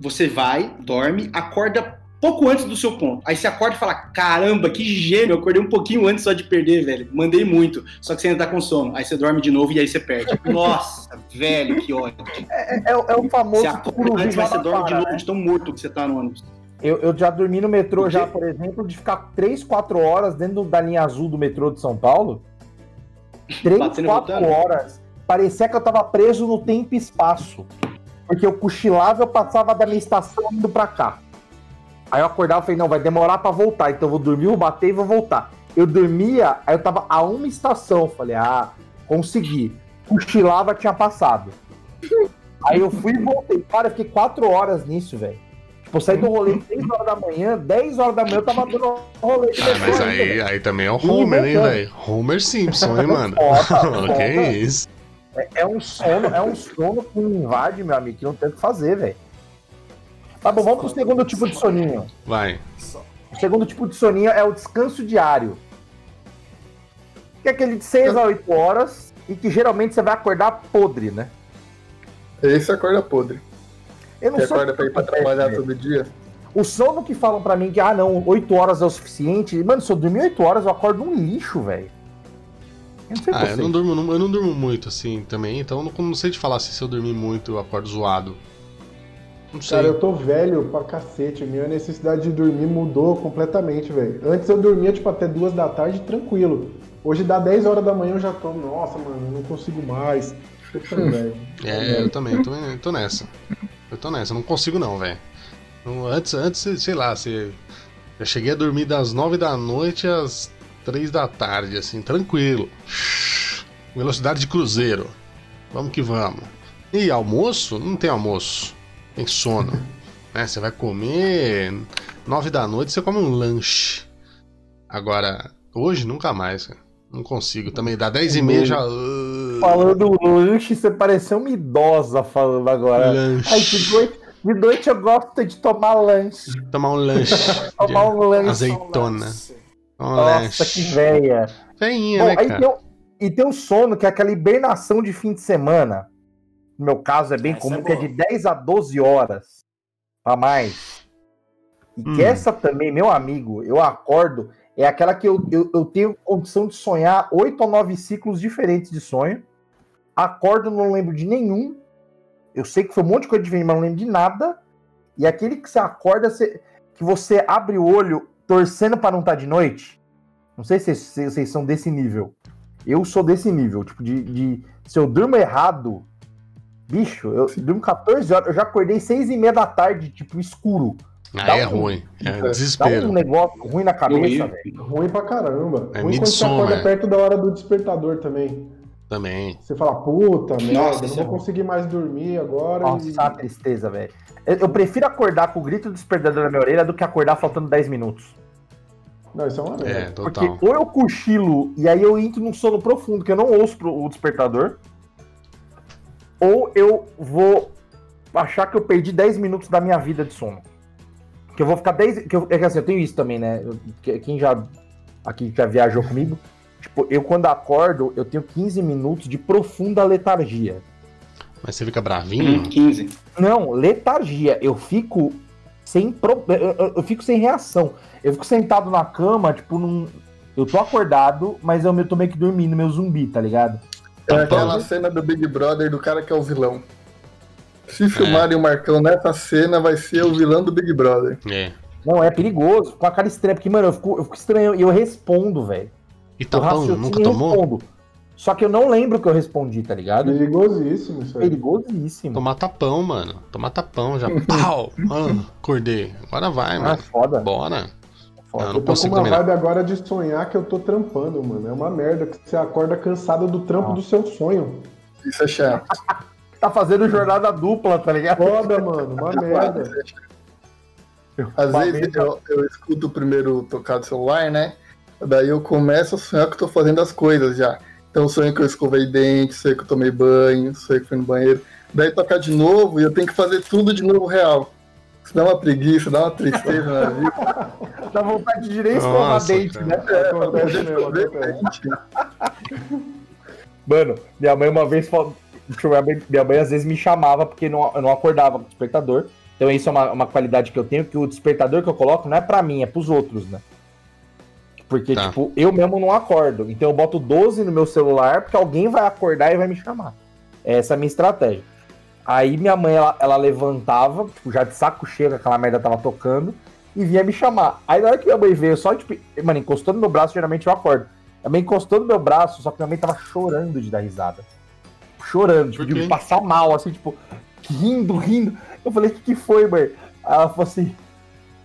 Você vai, dorme, acorda pouco antes do seu ponto. Aí você acorda e fala, caramba, que gênio, eu acordei um pouquinho antes só de perder, velho. Mandei muito, só que você ainda tá com sono. Aí você dorme de novo e aí você perde. [laughs] Nossa, velho, que ódio. É, é o- é o famoso Você acorda antes, mas você dorme de Guanabara, novo né? de tão morto que você tá no ônibus. Eu, eu já dormi no metrô já, por exemplo, de ficar 3, 4 horas dentro da linha azul do metrô de São Paulo. 3, Batendo e 4 voltando? horas. Parecia que eu tava preso no tempo e espaço. Porque eu cochilava, eu passava da minha estação indo pra cá. Aí eu acordava e falei, não, vai demorar pra voltar, então eu vou dormir, vou bater e vou voltar. Eu dormia, aí eu tava a uma estação, falei, ah, consegui. Cochilava, tinha passado. Aí eu fui e voltei. Cara, eu fiquei 4 horas nisso, velho. Tipo, eu saí do rolê 6 horas da manhã, 10 horas da manhã eu tava dando rolê Ah, mas aí, velho. aí também é o Homer, hein, velho? Homer Simpson, hein, mano? Foda, [laughs] que foda. isso? É, é um sono, é um sono que invade, meu amigo, que não tem o que fazer, velho. Tá bom, vamos pro segundo tipo de soninho. Vai. O segundo tipo de soninho é o descanso diário. Que é aquele de 6 a 8 horas e que geralmente você vai acordar podre, né? Esse acorda podre. Eu não Você acorda pra ir pra trabalhar velho. todo dia? O sono que falam pra mim que, ah, não, 8 horas é o suficiente. Mano, se eu dormir 8 horas, eu acordo um lixo, velho. Eu não sei Ah, eu não durmo, eu não durmo muito assim também, então eu não, não sei te falar se, se eu dormir muito eu acordo zoado. Não sei. Cara, eu tô velho pra cacete. Minha necessidade de dormir mudou completamente, velho. Antes eu dormia, tipo, até duas da tarde, tranquilo. Hoje dá 10 horas da manhã eu já tô, nossa, mano, eu não consigo mais. Ficando [laughs] velho. É, eu também, eu tô, eu tô nessa. Eu tô nessa, eu não consigo não, velho. Antes, antes, sei lá, você. Eu cheguei a dormir das 9 da noite às 3 da tarde, assim, tranquilo. Velocidade de cruzeiro. Vamos que vamos. E almoço? Não tem almoço. Tem sono. né? Você vai comer 9 da noite, você come um lanche. Agora, hoje nunca mais, cara. Não consigo. Também dá 10 e meia já. uh, Falando lanche, você pareceu uma idosa falando agora. Lanche. Ai, de noite, de noite eu gosto de tomar lanche. Tomar um lanche. [laughs] Tomar um lanche. Azeitona. Um Nossa, lanche. que velha. Feinha, Bom, né, cara? tem, e tem o sono, que é aquela hibernação de fim de semana. No meu caso, é bem Essa comum, é que é de 10 a 12 horas a mais. E Hum. que essa também, meu amigo, eu acordo, é aquela que eu, eu, eu tenho condição de sonhar 8 ou 9 ciclos diferentes de sonho. Acordo, não lembro de nenhum. Eu sei que foi um monte de coisa diferente, mas não lembro de nada. E aquele que você acorda, você- que você abre o olho torcendo para não estar de noite. Não sei se vocês- se vocês são desse nível. Eu sou desse nível. Tipo, de. de- se eu durmo errado, bicho, eu durmo 14 horas. Eu já acordei 6 e meia da tarde, tipo, escuro. Aí dá é um- ruim. É Dá Dá desespero. um negócio ruim na cabeça, velho. Ruim pra caramba. É Ruim quando você acorda perto da hora do despertador também. Também. Você fala, puta merda, não é vou conseguir mais dormir agora. Nossa, e- a tristeza, velho. Eu, eu prefiro acordar com o grito do despertador na minha orelha do que acordar faltando 10 minutos. Não, isso é uma É, merda. total. Porque ou eu cochilo e aí eu entro num sono profundo, que eu não ouço pro- o despertador, ou eu vou achar que eu perdi 10 minutos da minha vida de sono. Que eu vou ficar 10. Que eu, é que assim, eu tenho isso também, né? Eu- que- quem já aqui já viajou [laughs] comigo, tipo, eu quando acordo, eu tenho 15 minutos de profunda letargia. Mas você fica Hum, bravinho? 15. Não, letargia. Eu fico sem pro... eu, eu- eu fico sem reação. Eu fico sentado na cama, tipo, num. Eu tô acordado, mas eu me- tô meio que dormindo, meu zumbi, tá ligado? É aquela cena do Big Brother do cara que é o vilão. Se filmarem o Marcão nessa cena, vai ser o vilão do Big Brother. É. Não, é perigoso. Com a cara estranha, porque, mano, eu fico, eu fico estranho e eu respondo, velho. E tapão? raciocino Nunca tomou? respondo. Só que eu não lembro que eu respondi, tá ligado? Perigosíssimo isso aí. Perigosíssimo. Tomar tapão, mano. Tomar tapão já. Pau! Mano, acordei. Agora vai, Ah, mano. foda. Bora. Foda. Não, Eu não tô com uma vibe agora de sonhar que eu tô trampando, mano. É uma merda que você acorda cansado do trampo Ah. do seu sonho. Isso é chato. [laughs] Tá fazendo jornada dupla, tá ligado? Foda, mano. Uma [laughs] merda. Às vezes eu, eu escuto o primeiro tocar do celular, né? Daí eu começo a sonhar que eu tô fazendo as coisas já. Então sonho que eu escovei dente, sonho que eu tomei banho, sonho que fui no banheiro. Daí tocar de novo e eu tenho que fazer tudo de novo real. Isso dá uma preguiça, dá uma tristeza na vida. [laughs] Dá vontade de nem escovar Nossa, dente, cara. né? Acontece mesmo, acontece. [laughs] Mano, minha mãe uma vez falou. Deixa eu ver, minha mãe- Minha mãe às vezes me chamava porque não, eu não acordava com o despertador. Então isso é uma, uma qualidade que eu tenho, que o despertador que eu coloco não é pra mim, é pros outros, né? Porque, Tá. tipo, eu mesmo não acordo. Então eu boto 12 no meu celular, porque alguém vai acordar e vai me chamar. Essa é a minha estratégia. Aí minha mãe, ela, ela levantava, tipo, já de saco cheio, que aquela merda tava tocando, e vinha me chamar. Aí na hora que minha mãe veio, só, tipo, mano, encostou no meu braço, geralmente eu acordo. A mãe encostou no meu braço, só que minha mãe tava chorando de dar risada. Chorando, tipo, de passar mal, assim, tipo, rindo, rindo. Eu falei, o que, que foi, mãe? Aí ela falou assim.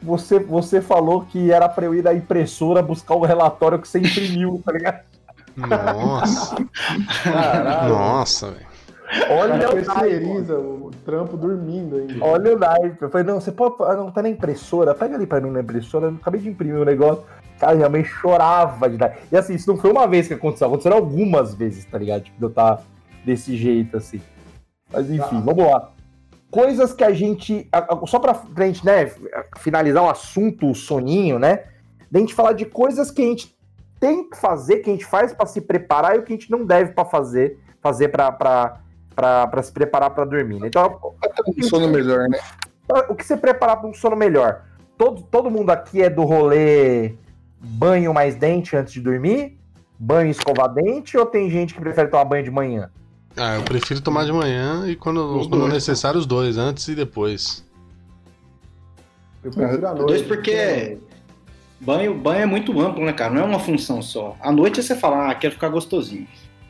Você, você falou que era pra eu ir na impressora buscar o relatório que você imprimiu, tá ligado? Nossa. Caralho. Nossa, velho. Olha o terceiriza o trampo dormindo ainda. Olha o naipe. Eu falei, não, você pode. ah, Não, tá na impressora. Pega ali pra mim na impressora. Eu acabei de imprimir o negócio. Cara, minha mãe chorava de dar. E assim, isso não foi uma vez que aconteceu. Aconteceram algumas vezes, tá ligado? Tipo, de eu tá desse jeito, assim. Mas enfim, vamos lá. Coisas que a gente. a- a- Só pra, pra gente, né, finalizar o assunto, o soninho, né? Da gente falar de coisas que a gente tem que fazer, que a gente faz pra se preparar e o que a gente não deve pra fazer, fazer pra, pra se preparar pra dormir. né? Então, Um sono melhor, né? o que você preparar para um sono melhor? Todo, todo mundo aqui é do rolê banho mais dente antes de dormir? Banho e escovar dente? Ou tem gente que prefere tomar banho de manhã? Ah, eu prefiro tomar de manhã e quando, quando necessário os dois, antes e depois. Eu prefiro à noite. Dois porque banho, banho é muito amplo, né, cara? Não é uma função só. À noite você fala, ah, quero ficar gostosinho.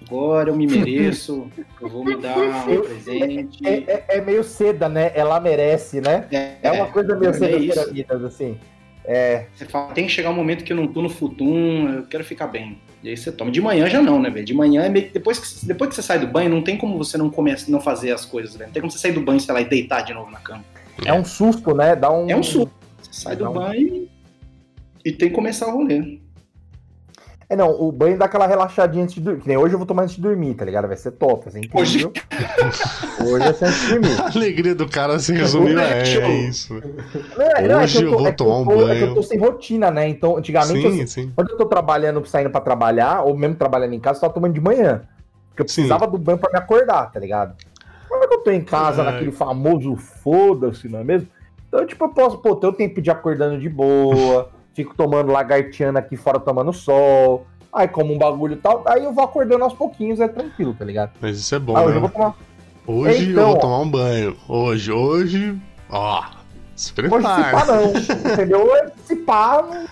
Agora eu me mereço, eu vou me dar [laughs] um presente. É, é- é meio seda, né? Ela merece, né? É uma coisa meio é seda pirâmidas, assim. É, Você fala, tem que chegar um momento que eu não tô no futum, eu quero ficar bem. E aí você toma. De manhã já não, né, velho? De manhã é meio depois que, depois que você sai do banho, não tem como você não começar, não fazer as coisas, velho. Não tem como você sair do banho, sei lá, e deitar de novo na cama. é um susto, né? Dá um. É um susto. Você sai do Não. banho e tem que começar o rolê. É, não, o banho dá aquela relaxadinha antes de dormir. Que nem hoje eu vou tomar antes de dormir, tá ligado? Vai ser top, ser [laughs] incrível. Hoje é antes de dormir. A alegria do cara se resumiu é Show. isso. Não, é- não, é Hoje que eu vou é tomar um tô- é que banho. eu tô sem rotina, né? Então, antigamente, eu- Sim, sim. quando eu tô trabalhando, saindo pra trabalhar, ou mesmo trabalhando em casa, eu tava tomando de manhã. Porque eu Sim. precisava do banho pra me acordar, tá ligado? Que eu tô em casa, Ai. naquele famoso foda-se, não é mesmo? Então, tipo, eu posso, pô, ter o tempo de acordando de boa, fico tomando lagartiana aqui fora tomando sol, aí como um bagulho e tal, aí eu vou acordando aos pouquinhos, é tranquilo, tá ligado? Mas isso é bom, ah, hoje eu né? vou tomar. Hoje Então, eu vou ó. tomar um banho. Hoje, hoje. Ó. Se Hoje se pá prepara. não, entendeu? Hoje se pá não.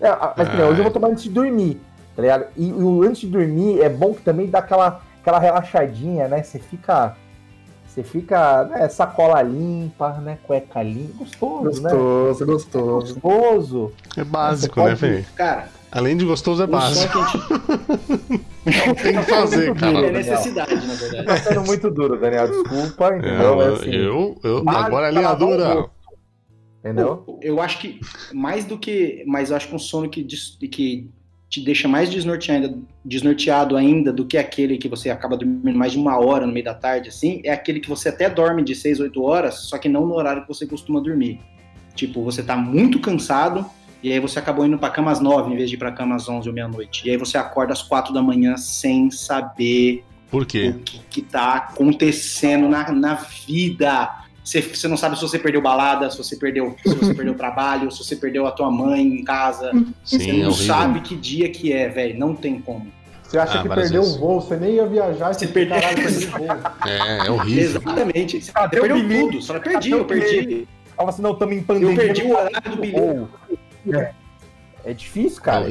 É, ah, mas que nem, hoje eu vou tomar antes de dormir, tá ligado? E, e o antes de dormir é bom que também dá aquela, aquela relaxadinha, né? Você fica. Você fica, né, sacola limpa, né? Cueca limpa. Gostoso, né? Gostoso, gostoso. Gostoso. É básico, né, velho? Cara, Além de gostoso, é o som básico. que a gente Tem que fazer, é cara. necessidade, na verdade. Tá sendo muito duro, Daniel. Desculpa, entendeu? É Eu, assim, eu, eu agora é linha dura. Entendeu? Eu acho que mais do que. Mas eu acho que um sono que, que te deixa mais desnorteado, desnorteado ainda do que aquele que você acaba dormindo mais de uma hora no meio da tarde, assim, é aquele que você até dorme de 6, 8 horas, só que não no horário que você costuma dormir. Tipo, você tá muito cansado, e aí você acabou indo pra cama às 9 em vez de ir pra cama às 11 ou meia-noite. E aí você acorda às 4 da manhã sem saber Por quê? o que, que tá acontecendo na, na vida. Você, você não sabe se você perdeu balada, se você perdeu, se você perdeu [laughs] trabalho, se você perdeu a tua mãe em casa. você Sim, é não horrível. sabe que dia que é, velho. Não tem como. Você acha Ah, que perdeu vezes. um voo, você nem ia viajar, Você você perdeu- caralho, perdi [laughs] o voo. É, é horrível. Exatamente. Você o perdeu bilhete? tudo. Só perdi, eu o perdi. bilhete? Fala assim, não, estamos em pandemia. Eu perdi o horário do bilhete. É. É difícil, É cara.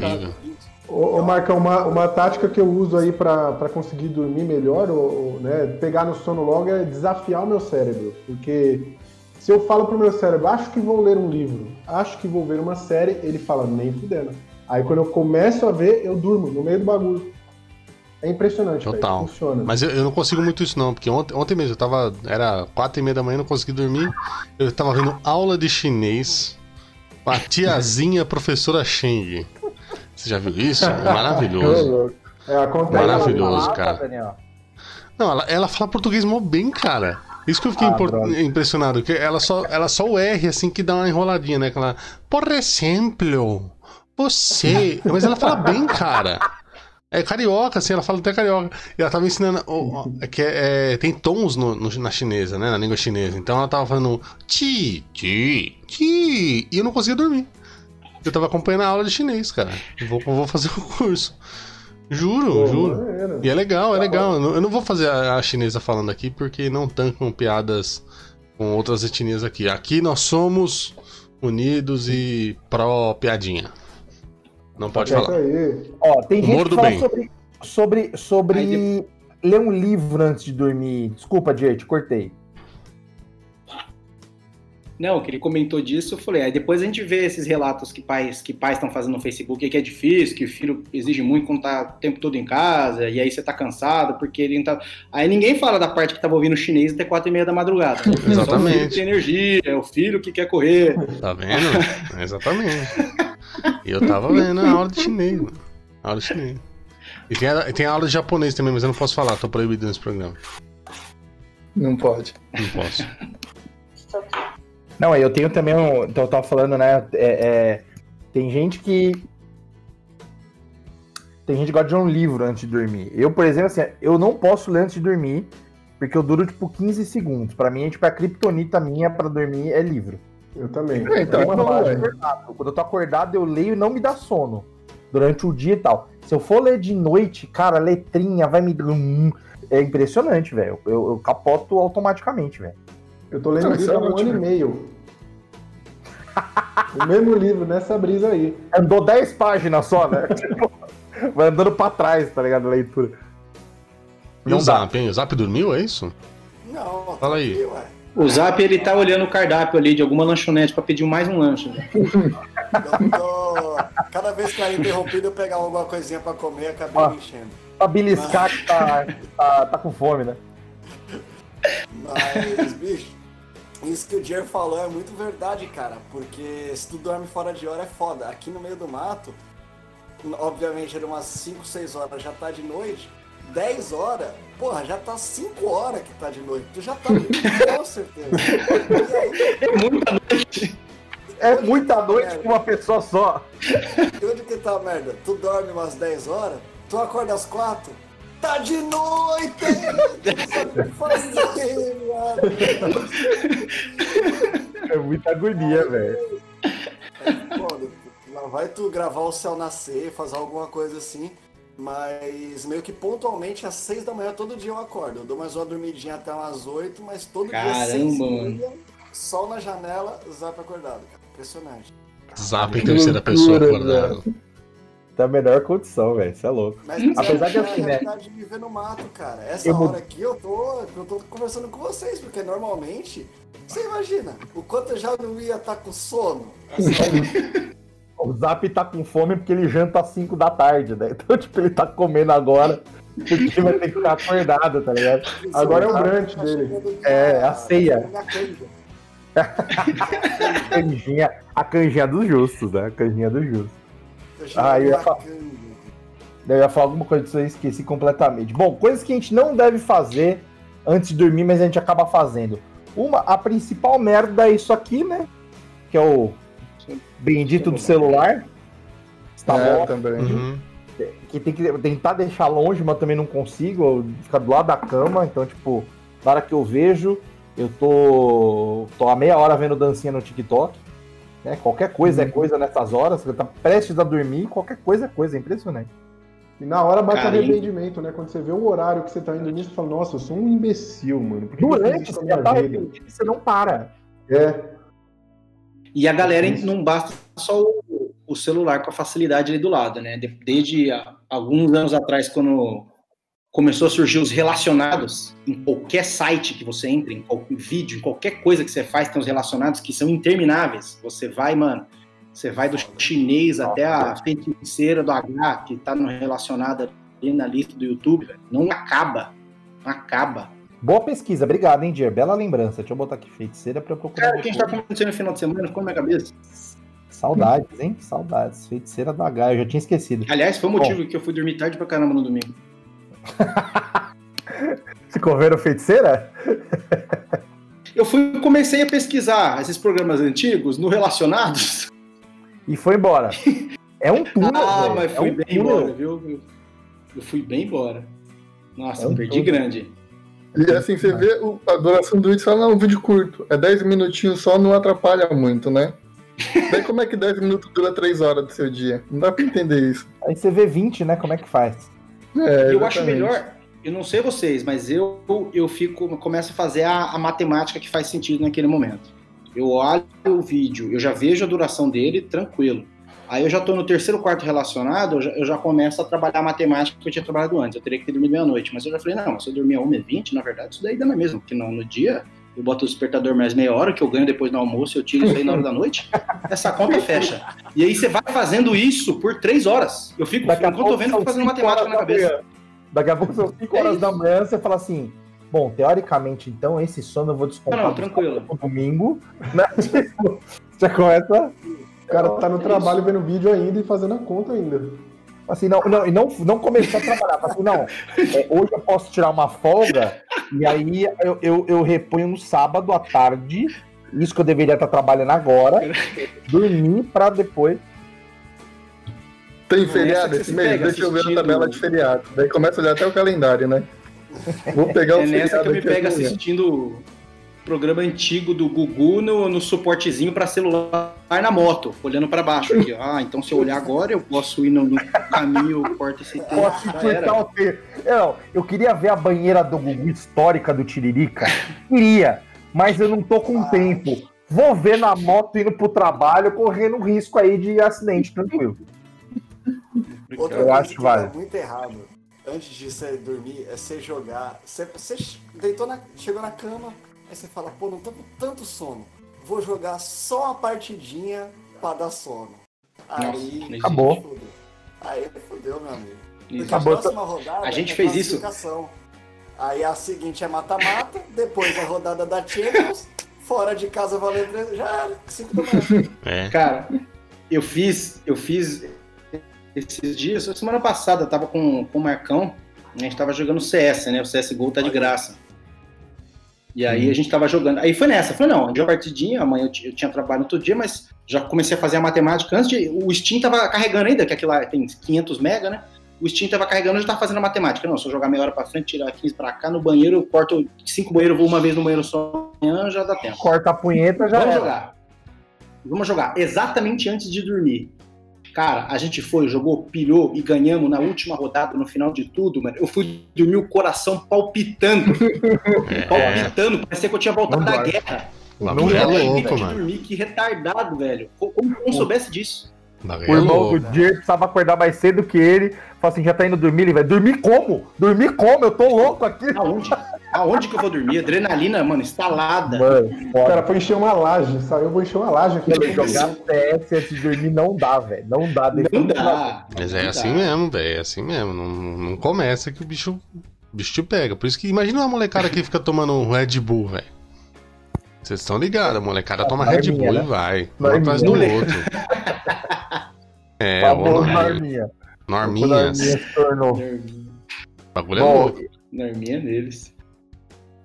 Ô, ô Marcão, uma, uma tática que eu uso aí pra, pra conseguir dormir melhor, ou, né, pegar no sono logo, é desafiar o meu cérebro. Porque se eu falo pro meu cérebro, acho que vou ler um livro, acho que vou ver uma série, ele fala, nem fudendo. Aí quando eu começo a ver, eu durmo no meio do bagulho. É impressionante, Total. funciona. Mas eu, eu não consigo muito isso, não, porque ontem, ontem mesmo eu tava. Era quatro e meia da manhã, não consegui dormir. Eu tava vendo aula de chinês com a tiazinha professora Sheng. Você já viu isso? [laughs] Maravilhoso. É, acontece. Maravilhoso, cara. Daniel. Não, ela, ela fala português mó bem, cara. Isso que eu fiquei Ah, impressionado, que ela só, ela só o R, assim, que dá uma enroladinha, né? Aquela, por exemplo, você... Mas ela fala bem, cara. É carioca, assim, ela fala até carioca. E ela tava ensinando. ó, é que é, é, tem tons no- no- na chinesa, né? Na língua chinesa. Então ela tava falando ti, ti, ti. E eu não conseguia dormir. Eu tava acompanhando a aula de chinês, cara. Eu vou, vou fazer o curso. Juro, Pô, juro. maneiro. E é legal, é legal. Eu não, eu não vou fazer a, a chinesa falando aqui porque não tancam piadas com outras etnias aqui. Aqui nós somos unidos e pró-piadinha. Não pode É isso falar. aí. Ó, tem gente Humor que do fala bem. sobre, sobre, sobre Aí ler um livro antes de dormir. Desculpa, Jay, te cortei. Não, que ele comentou disso, eu falei, aí depois a gente vê esses relatos que pais que pais estão fazendo no Facebook, que é difícil, que o filho exige muito quando tá o tempo todo em casa, e aí você tá cansado, porque ele não tá... Aí ninguém fala da parte que tava ouvindo chinês até quatro e meia da madrugada. [laughs] Só o filho Exatamente. que tem energia, é o filho que quer correr. Tá vendo? Exatamente. E eu tava vendo a aula de chinês, mano. A aula de chinês. E tem, a- tem aula de japonês também, mas eu não posso falar, tô proibido nesse programa. Não pode. Não posso. Não, eu tenho também um. Então eu tava falando, né? é- é, tem gente que. Tem gente que gosta de ler um livro antes de dormir. Eu, por exemplo, assim, eu não posso ler antes de dormir, porque eu duro, tipo, 15 segundos. Pra mim, é, tipo, a criptonita minha pra dormir é livro. Eu também. É, então, eu, página. acordado, quando eu tô acordado, eu leio e não me dá sono. Durante o dia e tal. Se eu for ler de noite, cara, a letrinha vai me. hum, É impressionante, velho. Eu, eu capoto automaticamente, velho. Eu tô lendo Não, livro isso é há um ano e meio. o mesmo livro, nessa brisa aí. Andou 10 páginas só, né? [laughs] Tipo, vai andando pra trás, tá ligado? A leitura. E Não o dá. Zap, hein? O Zap dormiu, é isso? Não, Fala aí. aqui, ué. O Zap, ele tá olhando o cardápio ali de alguma lanchonete pra pedir mais um lanche. né? Eu tô... Cada vez que era interrompido, eu pegava alguma coisinha pra comer e acabei Ah. me enchendo. Pra beliscar que tá, tá, tá com fome, né? Mas, bicho, isso que o Jer falou é muito verdade, cara. Porque se tu dorme fora de hora é foda. Aqui no meio do mato, obviamente era umas 5, 6 horas, já tá de noite. 10 horas, porra, já tá 5 horas que tá de noite. Tu já tá [laughs] com certeza. E aí, É muita noite. É muita noite com uma pessoa só. E onde que tá a merda? Tu dorme umas 10 horas, tu acorda às 4, tá de noite! O viado. [laughs] É muita agonia, velho. Lá vai tu gravar o céu nascer, fazer alguma coisa assim. Mas meio que pontualmente às 6 da manhã todo dia eu acordo. Eu dou mais uma dormidinha até umas 8, mas todo dia Caramba, 6 mano. sol na janela, zap acordado, cara. Impressionante. Zap em terceira pessoa acordado. Tá a melhor condição, velho. Isso é louco. Mas Apesar de assim, a né? de viver no mato, cara. Essa Eu- hora aqui eu tô, eu tô conversando com vocês, porque normalmente, você imagina, o quanto eu já não ia estar com sono. [laughs] O Zap tá com fome porque ele janta às 5 da tarde, né? Então, [laughs] tipo, ele tá comendo agora porque vai ter que ficar acordado, tá ligado? Agora é o Tá brunch dele. chegando É, a ceia. minha [laughs] canja. A canjinha, a canjinha dos justos, né? A canjinha dos justos. Ah, eu ia minha fa- canja. Eu ia falar alguma coisa disso aí, esqueci completamente. Bom, coisas que a gente não deve fazer antes de dormir, mas a gente acaba fazendo. Uma, a principal merda é isso aqui, né? Que é o bendito do celular. Está é, bom. também. Uhum. Que tem que tentar deixar longe, mas também não consigo. Ficar do lado da cama. Então, tipo, na hora que eu vejo, eu tô, tô há meia hora vendo dancinha no TikTok. Né? Qualquer coisa é coisa nessas horas. Você tá prestes a dormir, qualquer coisa é coisa. É impressionante. E na hora bate Carinho. arrependimento, né? Quando você vê o horário que você tá indo dormir, você fala, nossa, eu sou um imbecil, mano. Por que Durante, a você já tá arrependido, você não para. É, E a galera não basta só o, o celular com a facilidade ali do lado, né? De- Desde há alguns anos atrás, quando começou a surgir os relacionados, em qualquer site que você entra, em qualquer vídeo, em qualquer coisa que você faz, tem os relacionados que são intermináveis. Você vai, mano, você vai do chinês até a feiticeira do H, que tá no relacionado ali na lista do YouTube, velho. Não acaba. Não acaba. Boa pesquisa, obrigado, hein, Dier? Bela lembrança. Deixa eu botar aqui feiticeira pra eu procurar. Cara, o que a gente tá acontecendo no final de semana ficou na minha cabeça. Saudades, hein? Saudades. Feiticeira do H, eu já tinha esquecido. Aliás, foi o motivo que eu fui dormir tarde pra caramba no domingo. [laughs] Ficou vendo feiticeira? Eu fui comecei a pesquisar esses programas antigos no Relacionados. E foi embora. É um túnel. ah, velho. mas é fui um bem túnel. embora, viu? Eu- Eu fui bem embora. Nossa, É um perdi túnel. grande. E assim, você vê a duração do vídeo, fala, não, um vídeo curto. É 10 minutinhos só, não atrapalha muito, né? [laughs] Daí como é que 10 minutos dura 3 horas do seu dia? Não dá pra entender isso. Aí você vê 20, né? Como é que faz? É, eu acho melhor, eu não sei vocês, mas eu eu fico começo a fazer a, a matemática que faz sentido naquele momento. Eu olho o vídeo, eu já vejo a duração dele, tranquilo. Aí eu já tô no terceiro quarto relacionado, eu já, eu já começo a trabalhar a matemática que eu tinha trabalhado antes. Eu teria que ter dormido meia-noite, mas eu já falei, não, se eu dormir a 1h20, na verdade, isso daí dá na mesma, porque não, no dia eu boto o despertador mais meia hora, que eu ganho depois do almoço, eu tiro isso aí na hora da noite, [laughs] essa conta fecha. E aí você vai fazendo isso por três horas. Eu fico, Daqui enquanto eu vendo, eu fico fazendo cinco matemática na cabeça. manhã. Daqui a pouco são 5 É horas isso. da manhã, você fala assim. Bom, teoricamente, então, esse sono eu vou descontar Não, não, tranquilo. pro domingo. [laughs] Né? Tipo, Já começa. o cara tá no trabalho vendo vídeo ainda e fazendo a conta ainda. Assim, não, não, e não, não começou a trabalhar. Assim, não, é, hoje eu posso tirar uma folga e aí eu, eu, eu reponho no sábado à tarde, isso que eu deveria estar trabalhando agora, dormir para depois. Tem feriado esse mês? Deixa eu ver a tabela de feriado. Daí começa a olhar até o calendário, né? Vou pegar o É nessa que eu me pego amanhã. assistindo programa antigo do Gugu no, no suportezinho para celular na moto, olhando para baixo aqui. Ah, então se eu olhar agora, eu posso ir no, no caminho, corta esse tempo. Posso encurtar o tempo. Eu, eu queria ver a banheira do Gugu histórica do Tiririca. Queria, mas eu não tô com tempo. Vou ver na moto indo pro trabalho, correndo risco aí de acidente, tranquilo. Outra Eu acho que que vale. tá muito errado antes de você dormir é você jogar. Você, você deitou na, chegou na cama, aí você fala, pô, não tô com tanto sono. Vou jogar só uma partidinha pra dar sono. Nossa, Aí não existe. Acabou. fudeu. Aí fudeu, meu amigo. Porque Isso. a Acabou. próxima rodada A gente é fez isso. Aí a seguinte é mata-mata, depois a rodada da Champions, fora de casa valendo já da manhã. [laughs] É. Cara, eu fiz, eu fiz esses dias, semana passada, eu tava com, com o Marcão, a gente tava jogando CS, né? O CSGO tá de graça. E aí a gente tava jogando. Aí foi nessa, falei, não, a gente joga partidinha, amanhã eu, eu tinha trabalho no outro dia, mas já comecei a fazer a matemática antes de. O Steam tava carregando ainda, que aquilo lá tem 500 mega, né? O Steam tava carregando, eu já tava fazendo a matemática. Não, se eu jogar meia hora pra frente, tirar 15 pra cá, no banheiro, eu corto cinco banheiros, vou uma vez no banheiro só amanhã, já dá tempo. Corta a punheta, já Vamos era. jogar. Vamos jogar. Exatamente antes de dormir. Cara, a gente foi, jogou, pilhou e ganhamos na última rodada, no final de tudo, mano. Eu fui dormir o coração palpitando. [laughs] palpitando. Parecia que eu tinha voltado Não da guerra. Não é dorme, louco, mano. dormir, que retardado, velho. Como eu não soubesse disso? O é irmão do Dier precisava acordar mais cedo que ele. Falou assim: já tá indo dormir? Ele vai dormir como? Dormir como? Eu tô louco aqui. Aonde? Aonde que eu vou dormir? Adrenalina, mano, instalada. Mano, foda. cara foi encher uma laje, saiu, vou encher uma laje aqui. Mano, jogar CS antes de dormir não dá, velho. Não dá. Não dá. Mas não é dá. assim mesmo, velho. É assim mesmo. Não, não começa que o bicho, o bicho te pega. Por isso que imagina uma molecada que fica tomando um Red Bull, velho. Vocês estão ligados, a molecada toma Red Norminha, Bull né? e vai. Um Norminha. atrás do outro. É, ô, Norminha. norminhas. Norminha se tornou. Norminha, O bagulho é louco. norminha neles.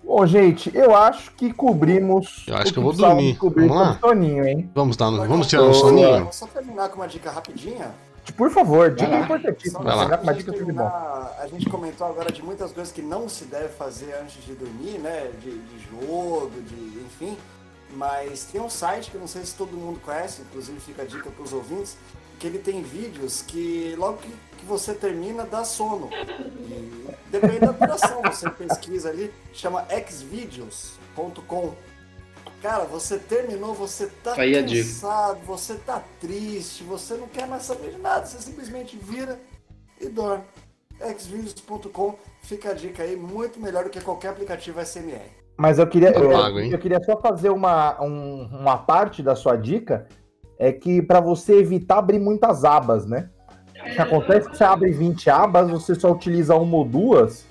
Bom, gente, eu acho que cobrimos. Eu acho o que eu vou dormir. Cobrir Vamos lá? com soninho, hein? Vamos, dar, Agora, vamos tirar um soninho? Vou só terminar com uma dica rapidinha. Por favor, dica Vai lá. importantíssima. Vai lá. Uma de dica tudo bom. terminar, A gente comentou agora de muitas coisas que não se deve fazer antes de dormir, né? De, de jogo, de enfim. Mas tem um site que eu não sei se todo mundo conhece, inclusive fica a dica para os ouvintes, que ele tem vídeos que logo que, que você termina dá sono. E depende da duração, você pesquisa ali, chama xvideos.com. Cara, você terminou, você tá Aí dica. cansado, você tá triste, você não quer mais saber de nada, você simplesmente vira e dorme. xvideos.com fica a dica aí, muito melhor do que qualquer aplicativo SMR. Mas eu queria, eu, pago, hein? eu queria só fazer uma, um- uma parte da sua dica, é que para você evitar abrir muitas abas, né? O que acontece é que você abre 20 abas, você só utiliza uma ou duas,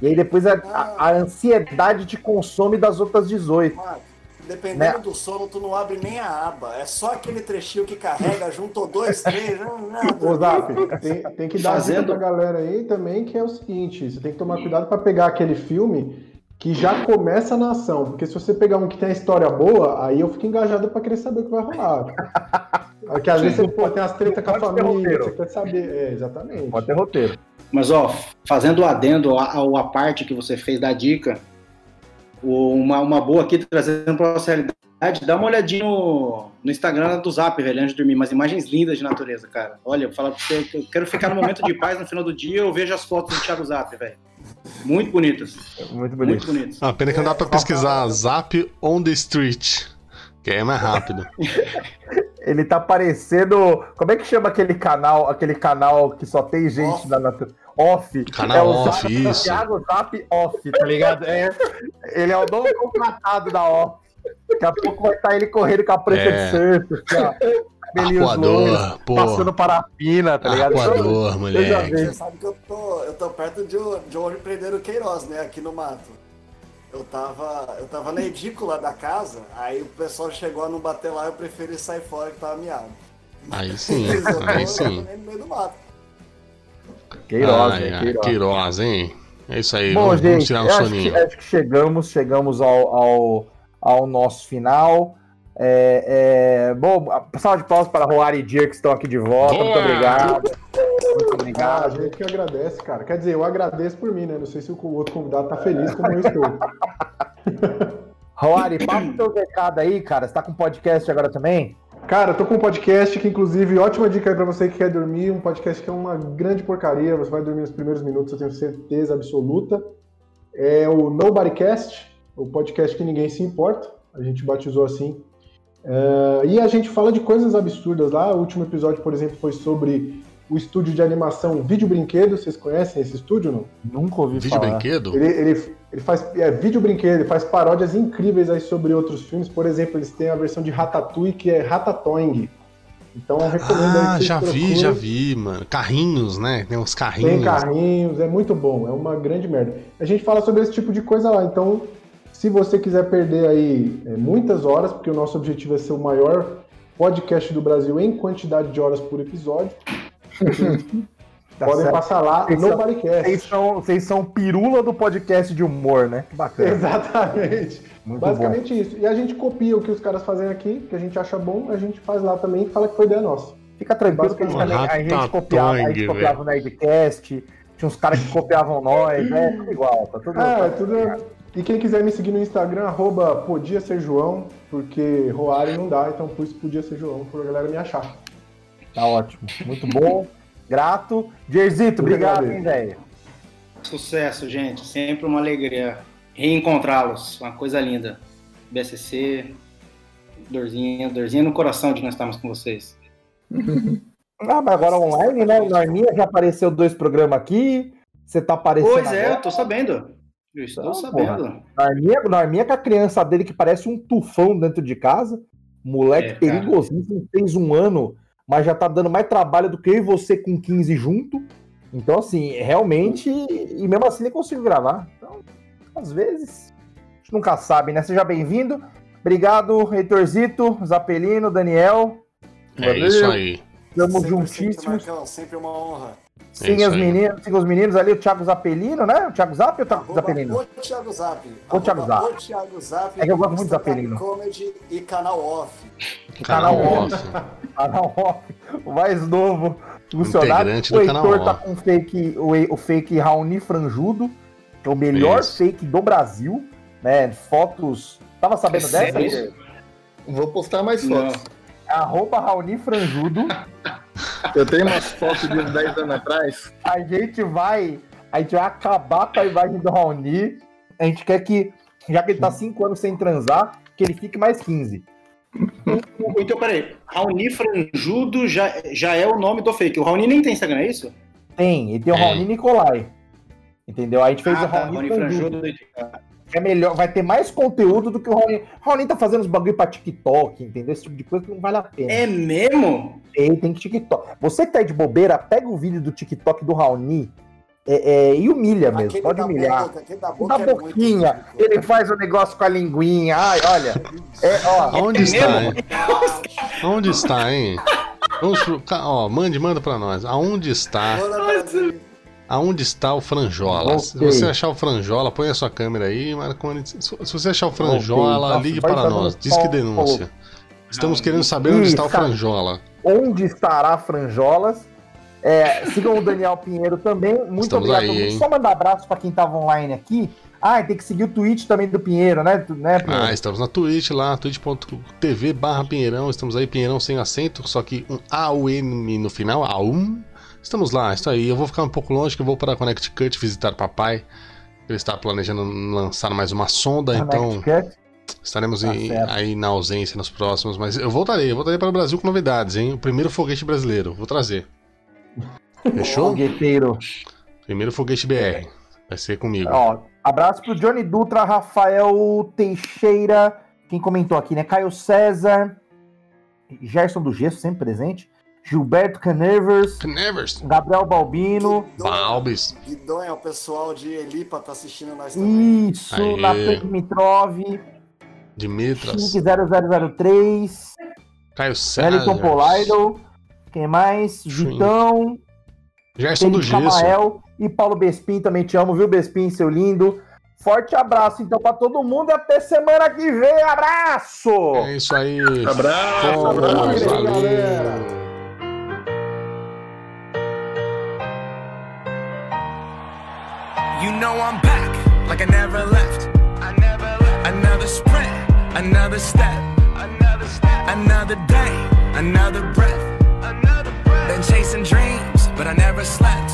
e aí depois a, a- a ansiedade te consome das outras 18. Marco, dependendo Né? do sono, tu não abre nem a aba. É só aquele trechinho que carrega, juntou dois, três, [laughs] não, nada. Ô, Zap, tem, tem que dar Fazendo- dica pra galera aí também, que é o seguinte, você tem que tomar cuidado pra pegar aquele filme que já começa na ação, porque se você pegar um que tem a história boa, aí eu fico engajado pra querer saber o que vai rolar. [laughs] Porque às vezes você pô, tem as tretas com a família, roteiro. você quer saber. É, exatamente. Pode ter roteiro. Mas, ó, fazendo o adendo ao a parte que você fez da dica, uma, uma boa aqui, trazendo pra nossa realidade, dá uma olhadinha no, no Instagram do Zap, velho, antes de dormir. Umas imagens lindas de natureza, cara. Olha, vou falar pra você eu quero ficar no momento de paz no final do dia, eu vejo as fotos do Thiago Zap, velho. Muito bonitas. Muito Muito bonito. bonitas. Ah, pena que não dá pra pesquisar Zap on the street. Que aí é mais rápido. [laughs] Ele tá parecendo. Como é que chama aquele canal, aquele canal que só tem gente da natureza? Off. Canal é o off, Zap, isso. Thiago Zap Off, tá ligado? É, ele é o novo contratado da Off. Daqui a pouco vai estar ele correndo com a prancha É. de surf, assim, ó. Arcoador, pô. passando parafina, tá ligado? Arcoador, Eu já moleque. vi. Você sabe que eu tô, eu tô perto de, um- de onde prenderam o Queiroz, né? Aqui no mato. Eu tava, eu tava na edícula da casa, aí o pessoal chegou a não bater lá, eu preferi sair fora que tava miado. Aí sim, [laughs] aí eu sim. no meio do mato. Queiroz, Ai, ai, Queiroz. Queiroz, hein? É isso aí, Bom, vamos, vamos gente, tirar um eu acho soninho. que, acho que chegamos, chegamos ao, ao, ao nosso final. É, é, bom, a salva de palmas para Roari e Dir que estão aqui de volta. Muito Boa! obrigado. Muito Ah, a obrigado. gente que agradece, cara. Quer dizer, eu agradeço por mim, né? Não sei se o outro convidado tá feliz como eu estou. [laughs] Roari, passa o teu recado aí, cara. Você tá com podcast agora também? Cara, eu tô com um podcast que, inclusive, ótima dica aí pra você que quer dormir. Um podcast que é uma grande porcaria. Você vai dormir nos primeiros minutos, eu tenho certeza absoluta. É o Nobodycast, o podcast que ninguém se importa. A gente batizou assim. É, e a gente fala de coisas absurdas lá. O último episódio, por exemplo, foi sobre o estúdio de animação Vídeo Brinquedo. Vocês conhecem esse estúdio, não? Nunca ouvi Vídeo falar. brinquedo? Ele, ele, ele faz é, vídeo brinquedo, ele faz paródias incríveis aí sobre outros filmes. Por exemplo, eles têm a versão de Ratatouille que é Ratatouille. Então eu recomendo aí Ah, que vocês já vi, procurem. já vi, mano. Carrinhos, né? Tem uns carrinhos. Tem carrinhos, é muito bom, é uma grande merda. A gente fala sobre esse tipo de coisa lá, então se você quiser perder aí é, muitas horas, porque o nosso objetivo é ser o maior podcast do Brasil em quantidade de horas por episódio, [laughs] Tá podem certo. passar lá Vocês no são- Bodycast. Vocês são, vocês são pirula do podcast de humor, né? Que bacana. Exatamente. Muito Basicamente isso. E a gente copia o que os caras fazem aqui, que a gente acha bom, a gente faz lá também e fala que foi ideia nossa. bom. Fica tranquilo que a gente, também, a gente copiava, a gente copiava o Nerdcast, tinha uns caras que copiavam nós, é tudo igual, tá tudo Ah, tá é tudo. E quem quiser me seguir no Instagram, arroba podia ser João, porque Roari não dá, então por isso podia ser João, pra galera me achar. Tá ótimo. Muito bom. Grato. Jerzito, Eu obrigado, hein, velho. Sucesso, gente. Sempre uma alegria reencontrá-los. Uma coisa linda. BSC, dorzinha, dorzinha no coração de nós estarmos com vocês. [laughs] Ah, mas agora online, né? O Norminha já apareceu dois programas aqui. Você tá aparecendo. Pois é, agora. eu tô sabendo. Eu estou Então, sabendo. Norminha, Norminha com a criança dele que parece um tufão dentro de casa. Moleque É, perigosíssimo, fez um ano, mas já tá dando mais trabalho do que eu e você com 15 junto. Então, assim, realmente. E mesmo assim nem consigo gravar. Então, às vezes, a gente nunca sabe, né? Seja bem-vindo. Obrigado, Heitorzito, Zapelino, Daniel. É isso aí. Estamos Sempre, juntíssimos. Sempre, Marcão, sempre uma honra. É Siga isso os meninos, siga os meninos ali, o Thiago Zapelino, né? O Thiago Zap ou o Thiago Zapelino? O Thiago Zap. O Thiago Zap. O Thiago Zap. É que eu gosto muito do Zapelino. Comedy e canal off. Canal Canal off. Canal off, o mais novo funcionário. O do Heitor canal tá com o fake, o, o fake Raoni Franjudo, que é o melhor Isso. fake do Brasil, né? Fotos. Tava sabendo É dessa? Vou postar mais Não. Arroba Raoni Franjudo. Eu tenho umas fotos de uns 10 anos atrás. A gente vai. A gente vai acabar com a imagem do Raoni. A gente quer que, já que ele tá 5 anos sem transar, que ele fique mais 15. Então, peraí. Raoni Franjudo já, já é o nome do fake. O Raoni nem tem Instagram, é isso? Tem, ele tem o É. Raoni Nicolai. Entendeu? Aí a gente fez ah, o tá. Raoni Raoni Franjudo. Franjudo. É melhor, vai ter mais conteúdo do que o Raoni. O Raoni tá fazendo uns bagulho pra TikTok, entendeu? Esse tipo de coisa que não vale a pena. É mesmo? Tem, tem TikTok. Você que tá aí de bobeira, pega o vídeo do TikTok do Raoni é, é, e humilha mesmo, Aquele pode da humilhar. boca, aquele da boca Da é muito boquinha, ele faz o negócio com a linguinha. Ai, olha. É, ó, Aonde está, hein? Aonde está, hein? Vamos Ó, mande, manda pra nós. Aonde está? Bora, Brasil. Aonde está o Franjola? Se Ok. você achar o Franjola, põe a sua câmera aí, Marconi. Se se você achar o Franjola, Nossa, ligue vai para nós. um Diz que denúncia. Estamos querendo saber onde está o. Franjola. onde estará Franjolas? É, sigam o Daniel Pinheiro também. Muito Estamos obrigado. aí? Só mandar abraço pra quem tava online aqui. Ah, tem que seguir o Twitch também do Pinheiro, né? Né Pinheiro? Ah, estamos na Twitch lá, twitch.tv barra Pinheirão. Estamos aí, Pinheirão sem acento, só que um A-U-M no final, A-U-M. Estamos lá, isso aí. Eu vou ficar um pouco longe, que eu vou para a Connect Cut visitar papai. Ele está planejando lançar mais uma sonda, então estaremos Tá em- aí na ausência nos próximos. Mas eu voltarei, eu voltarei para o Brasil com novidades, hein? O primeiro foguete brasileiro, vou trazer. [laughs] Fechou? Fogueteiro. Primeiro foguete BR. Vai ser comigo. Ó, abraço pro Johnny Dutra, Rafael Teixeira, quem comentou aqui, né? Caio César, Gerson do Gesso, sempre presente. Gilberto Canevers, Nevers, Gabriel Balbino. Balbis, Guidonha, o pessoal de Elipa tá assistindo nós também. Isso, Aê. Natan Dimitrov, Dimitras, Chique 0003, Caio César. Wellington Polaido, quem mais? Sim. Vitão, Gerson do Felipe Gesso. Camael e Paulo Bespin, também te amo, viu, Bespin, seu lindo? Forte abraço, então, pra todo mundo e até semana que vem. Abraço! É isso aí. Abraço, Fomos, abraço. valeu. galera. You know I'm back, like I never left. I never left. Another sprint, another step, another step, another day, another breath. Another breath. Been chasing dreams, but I never slept.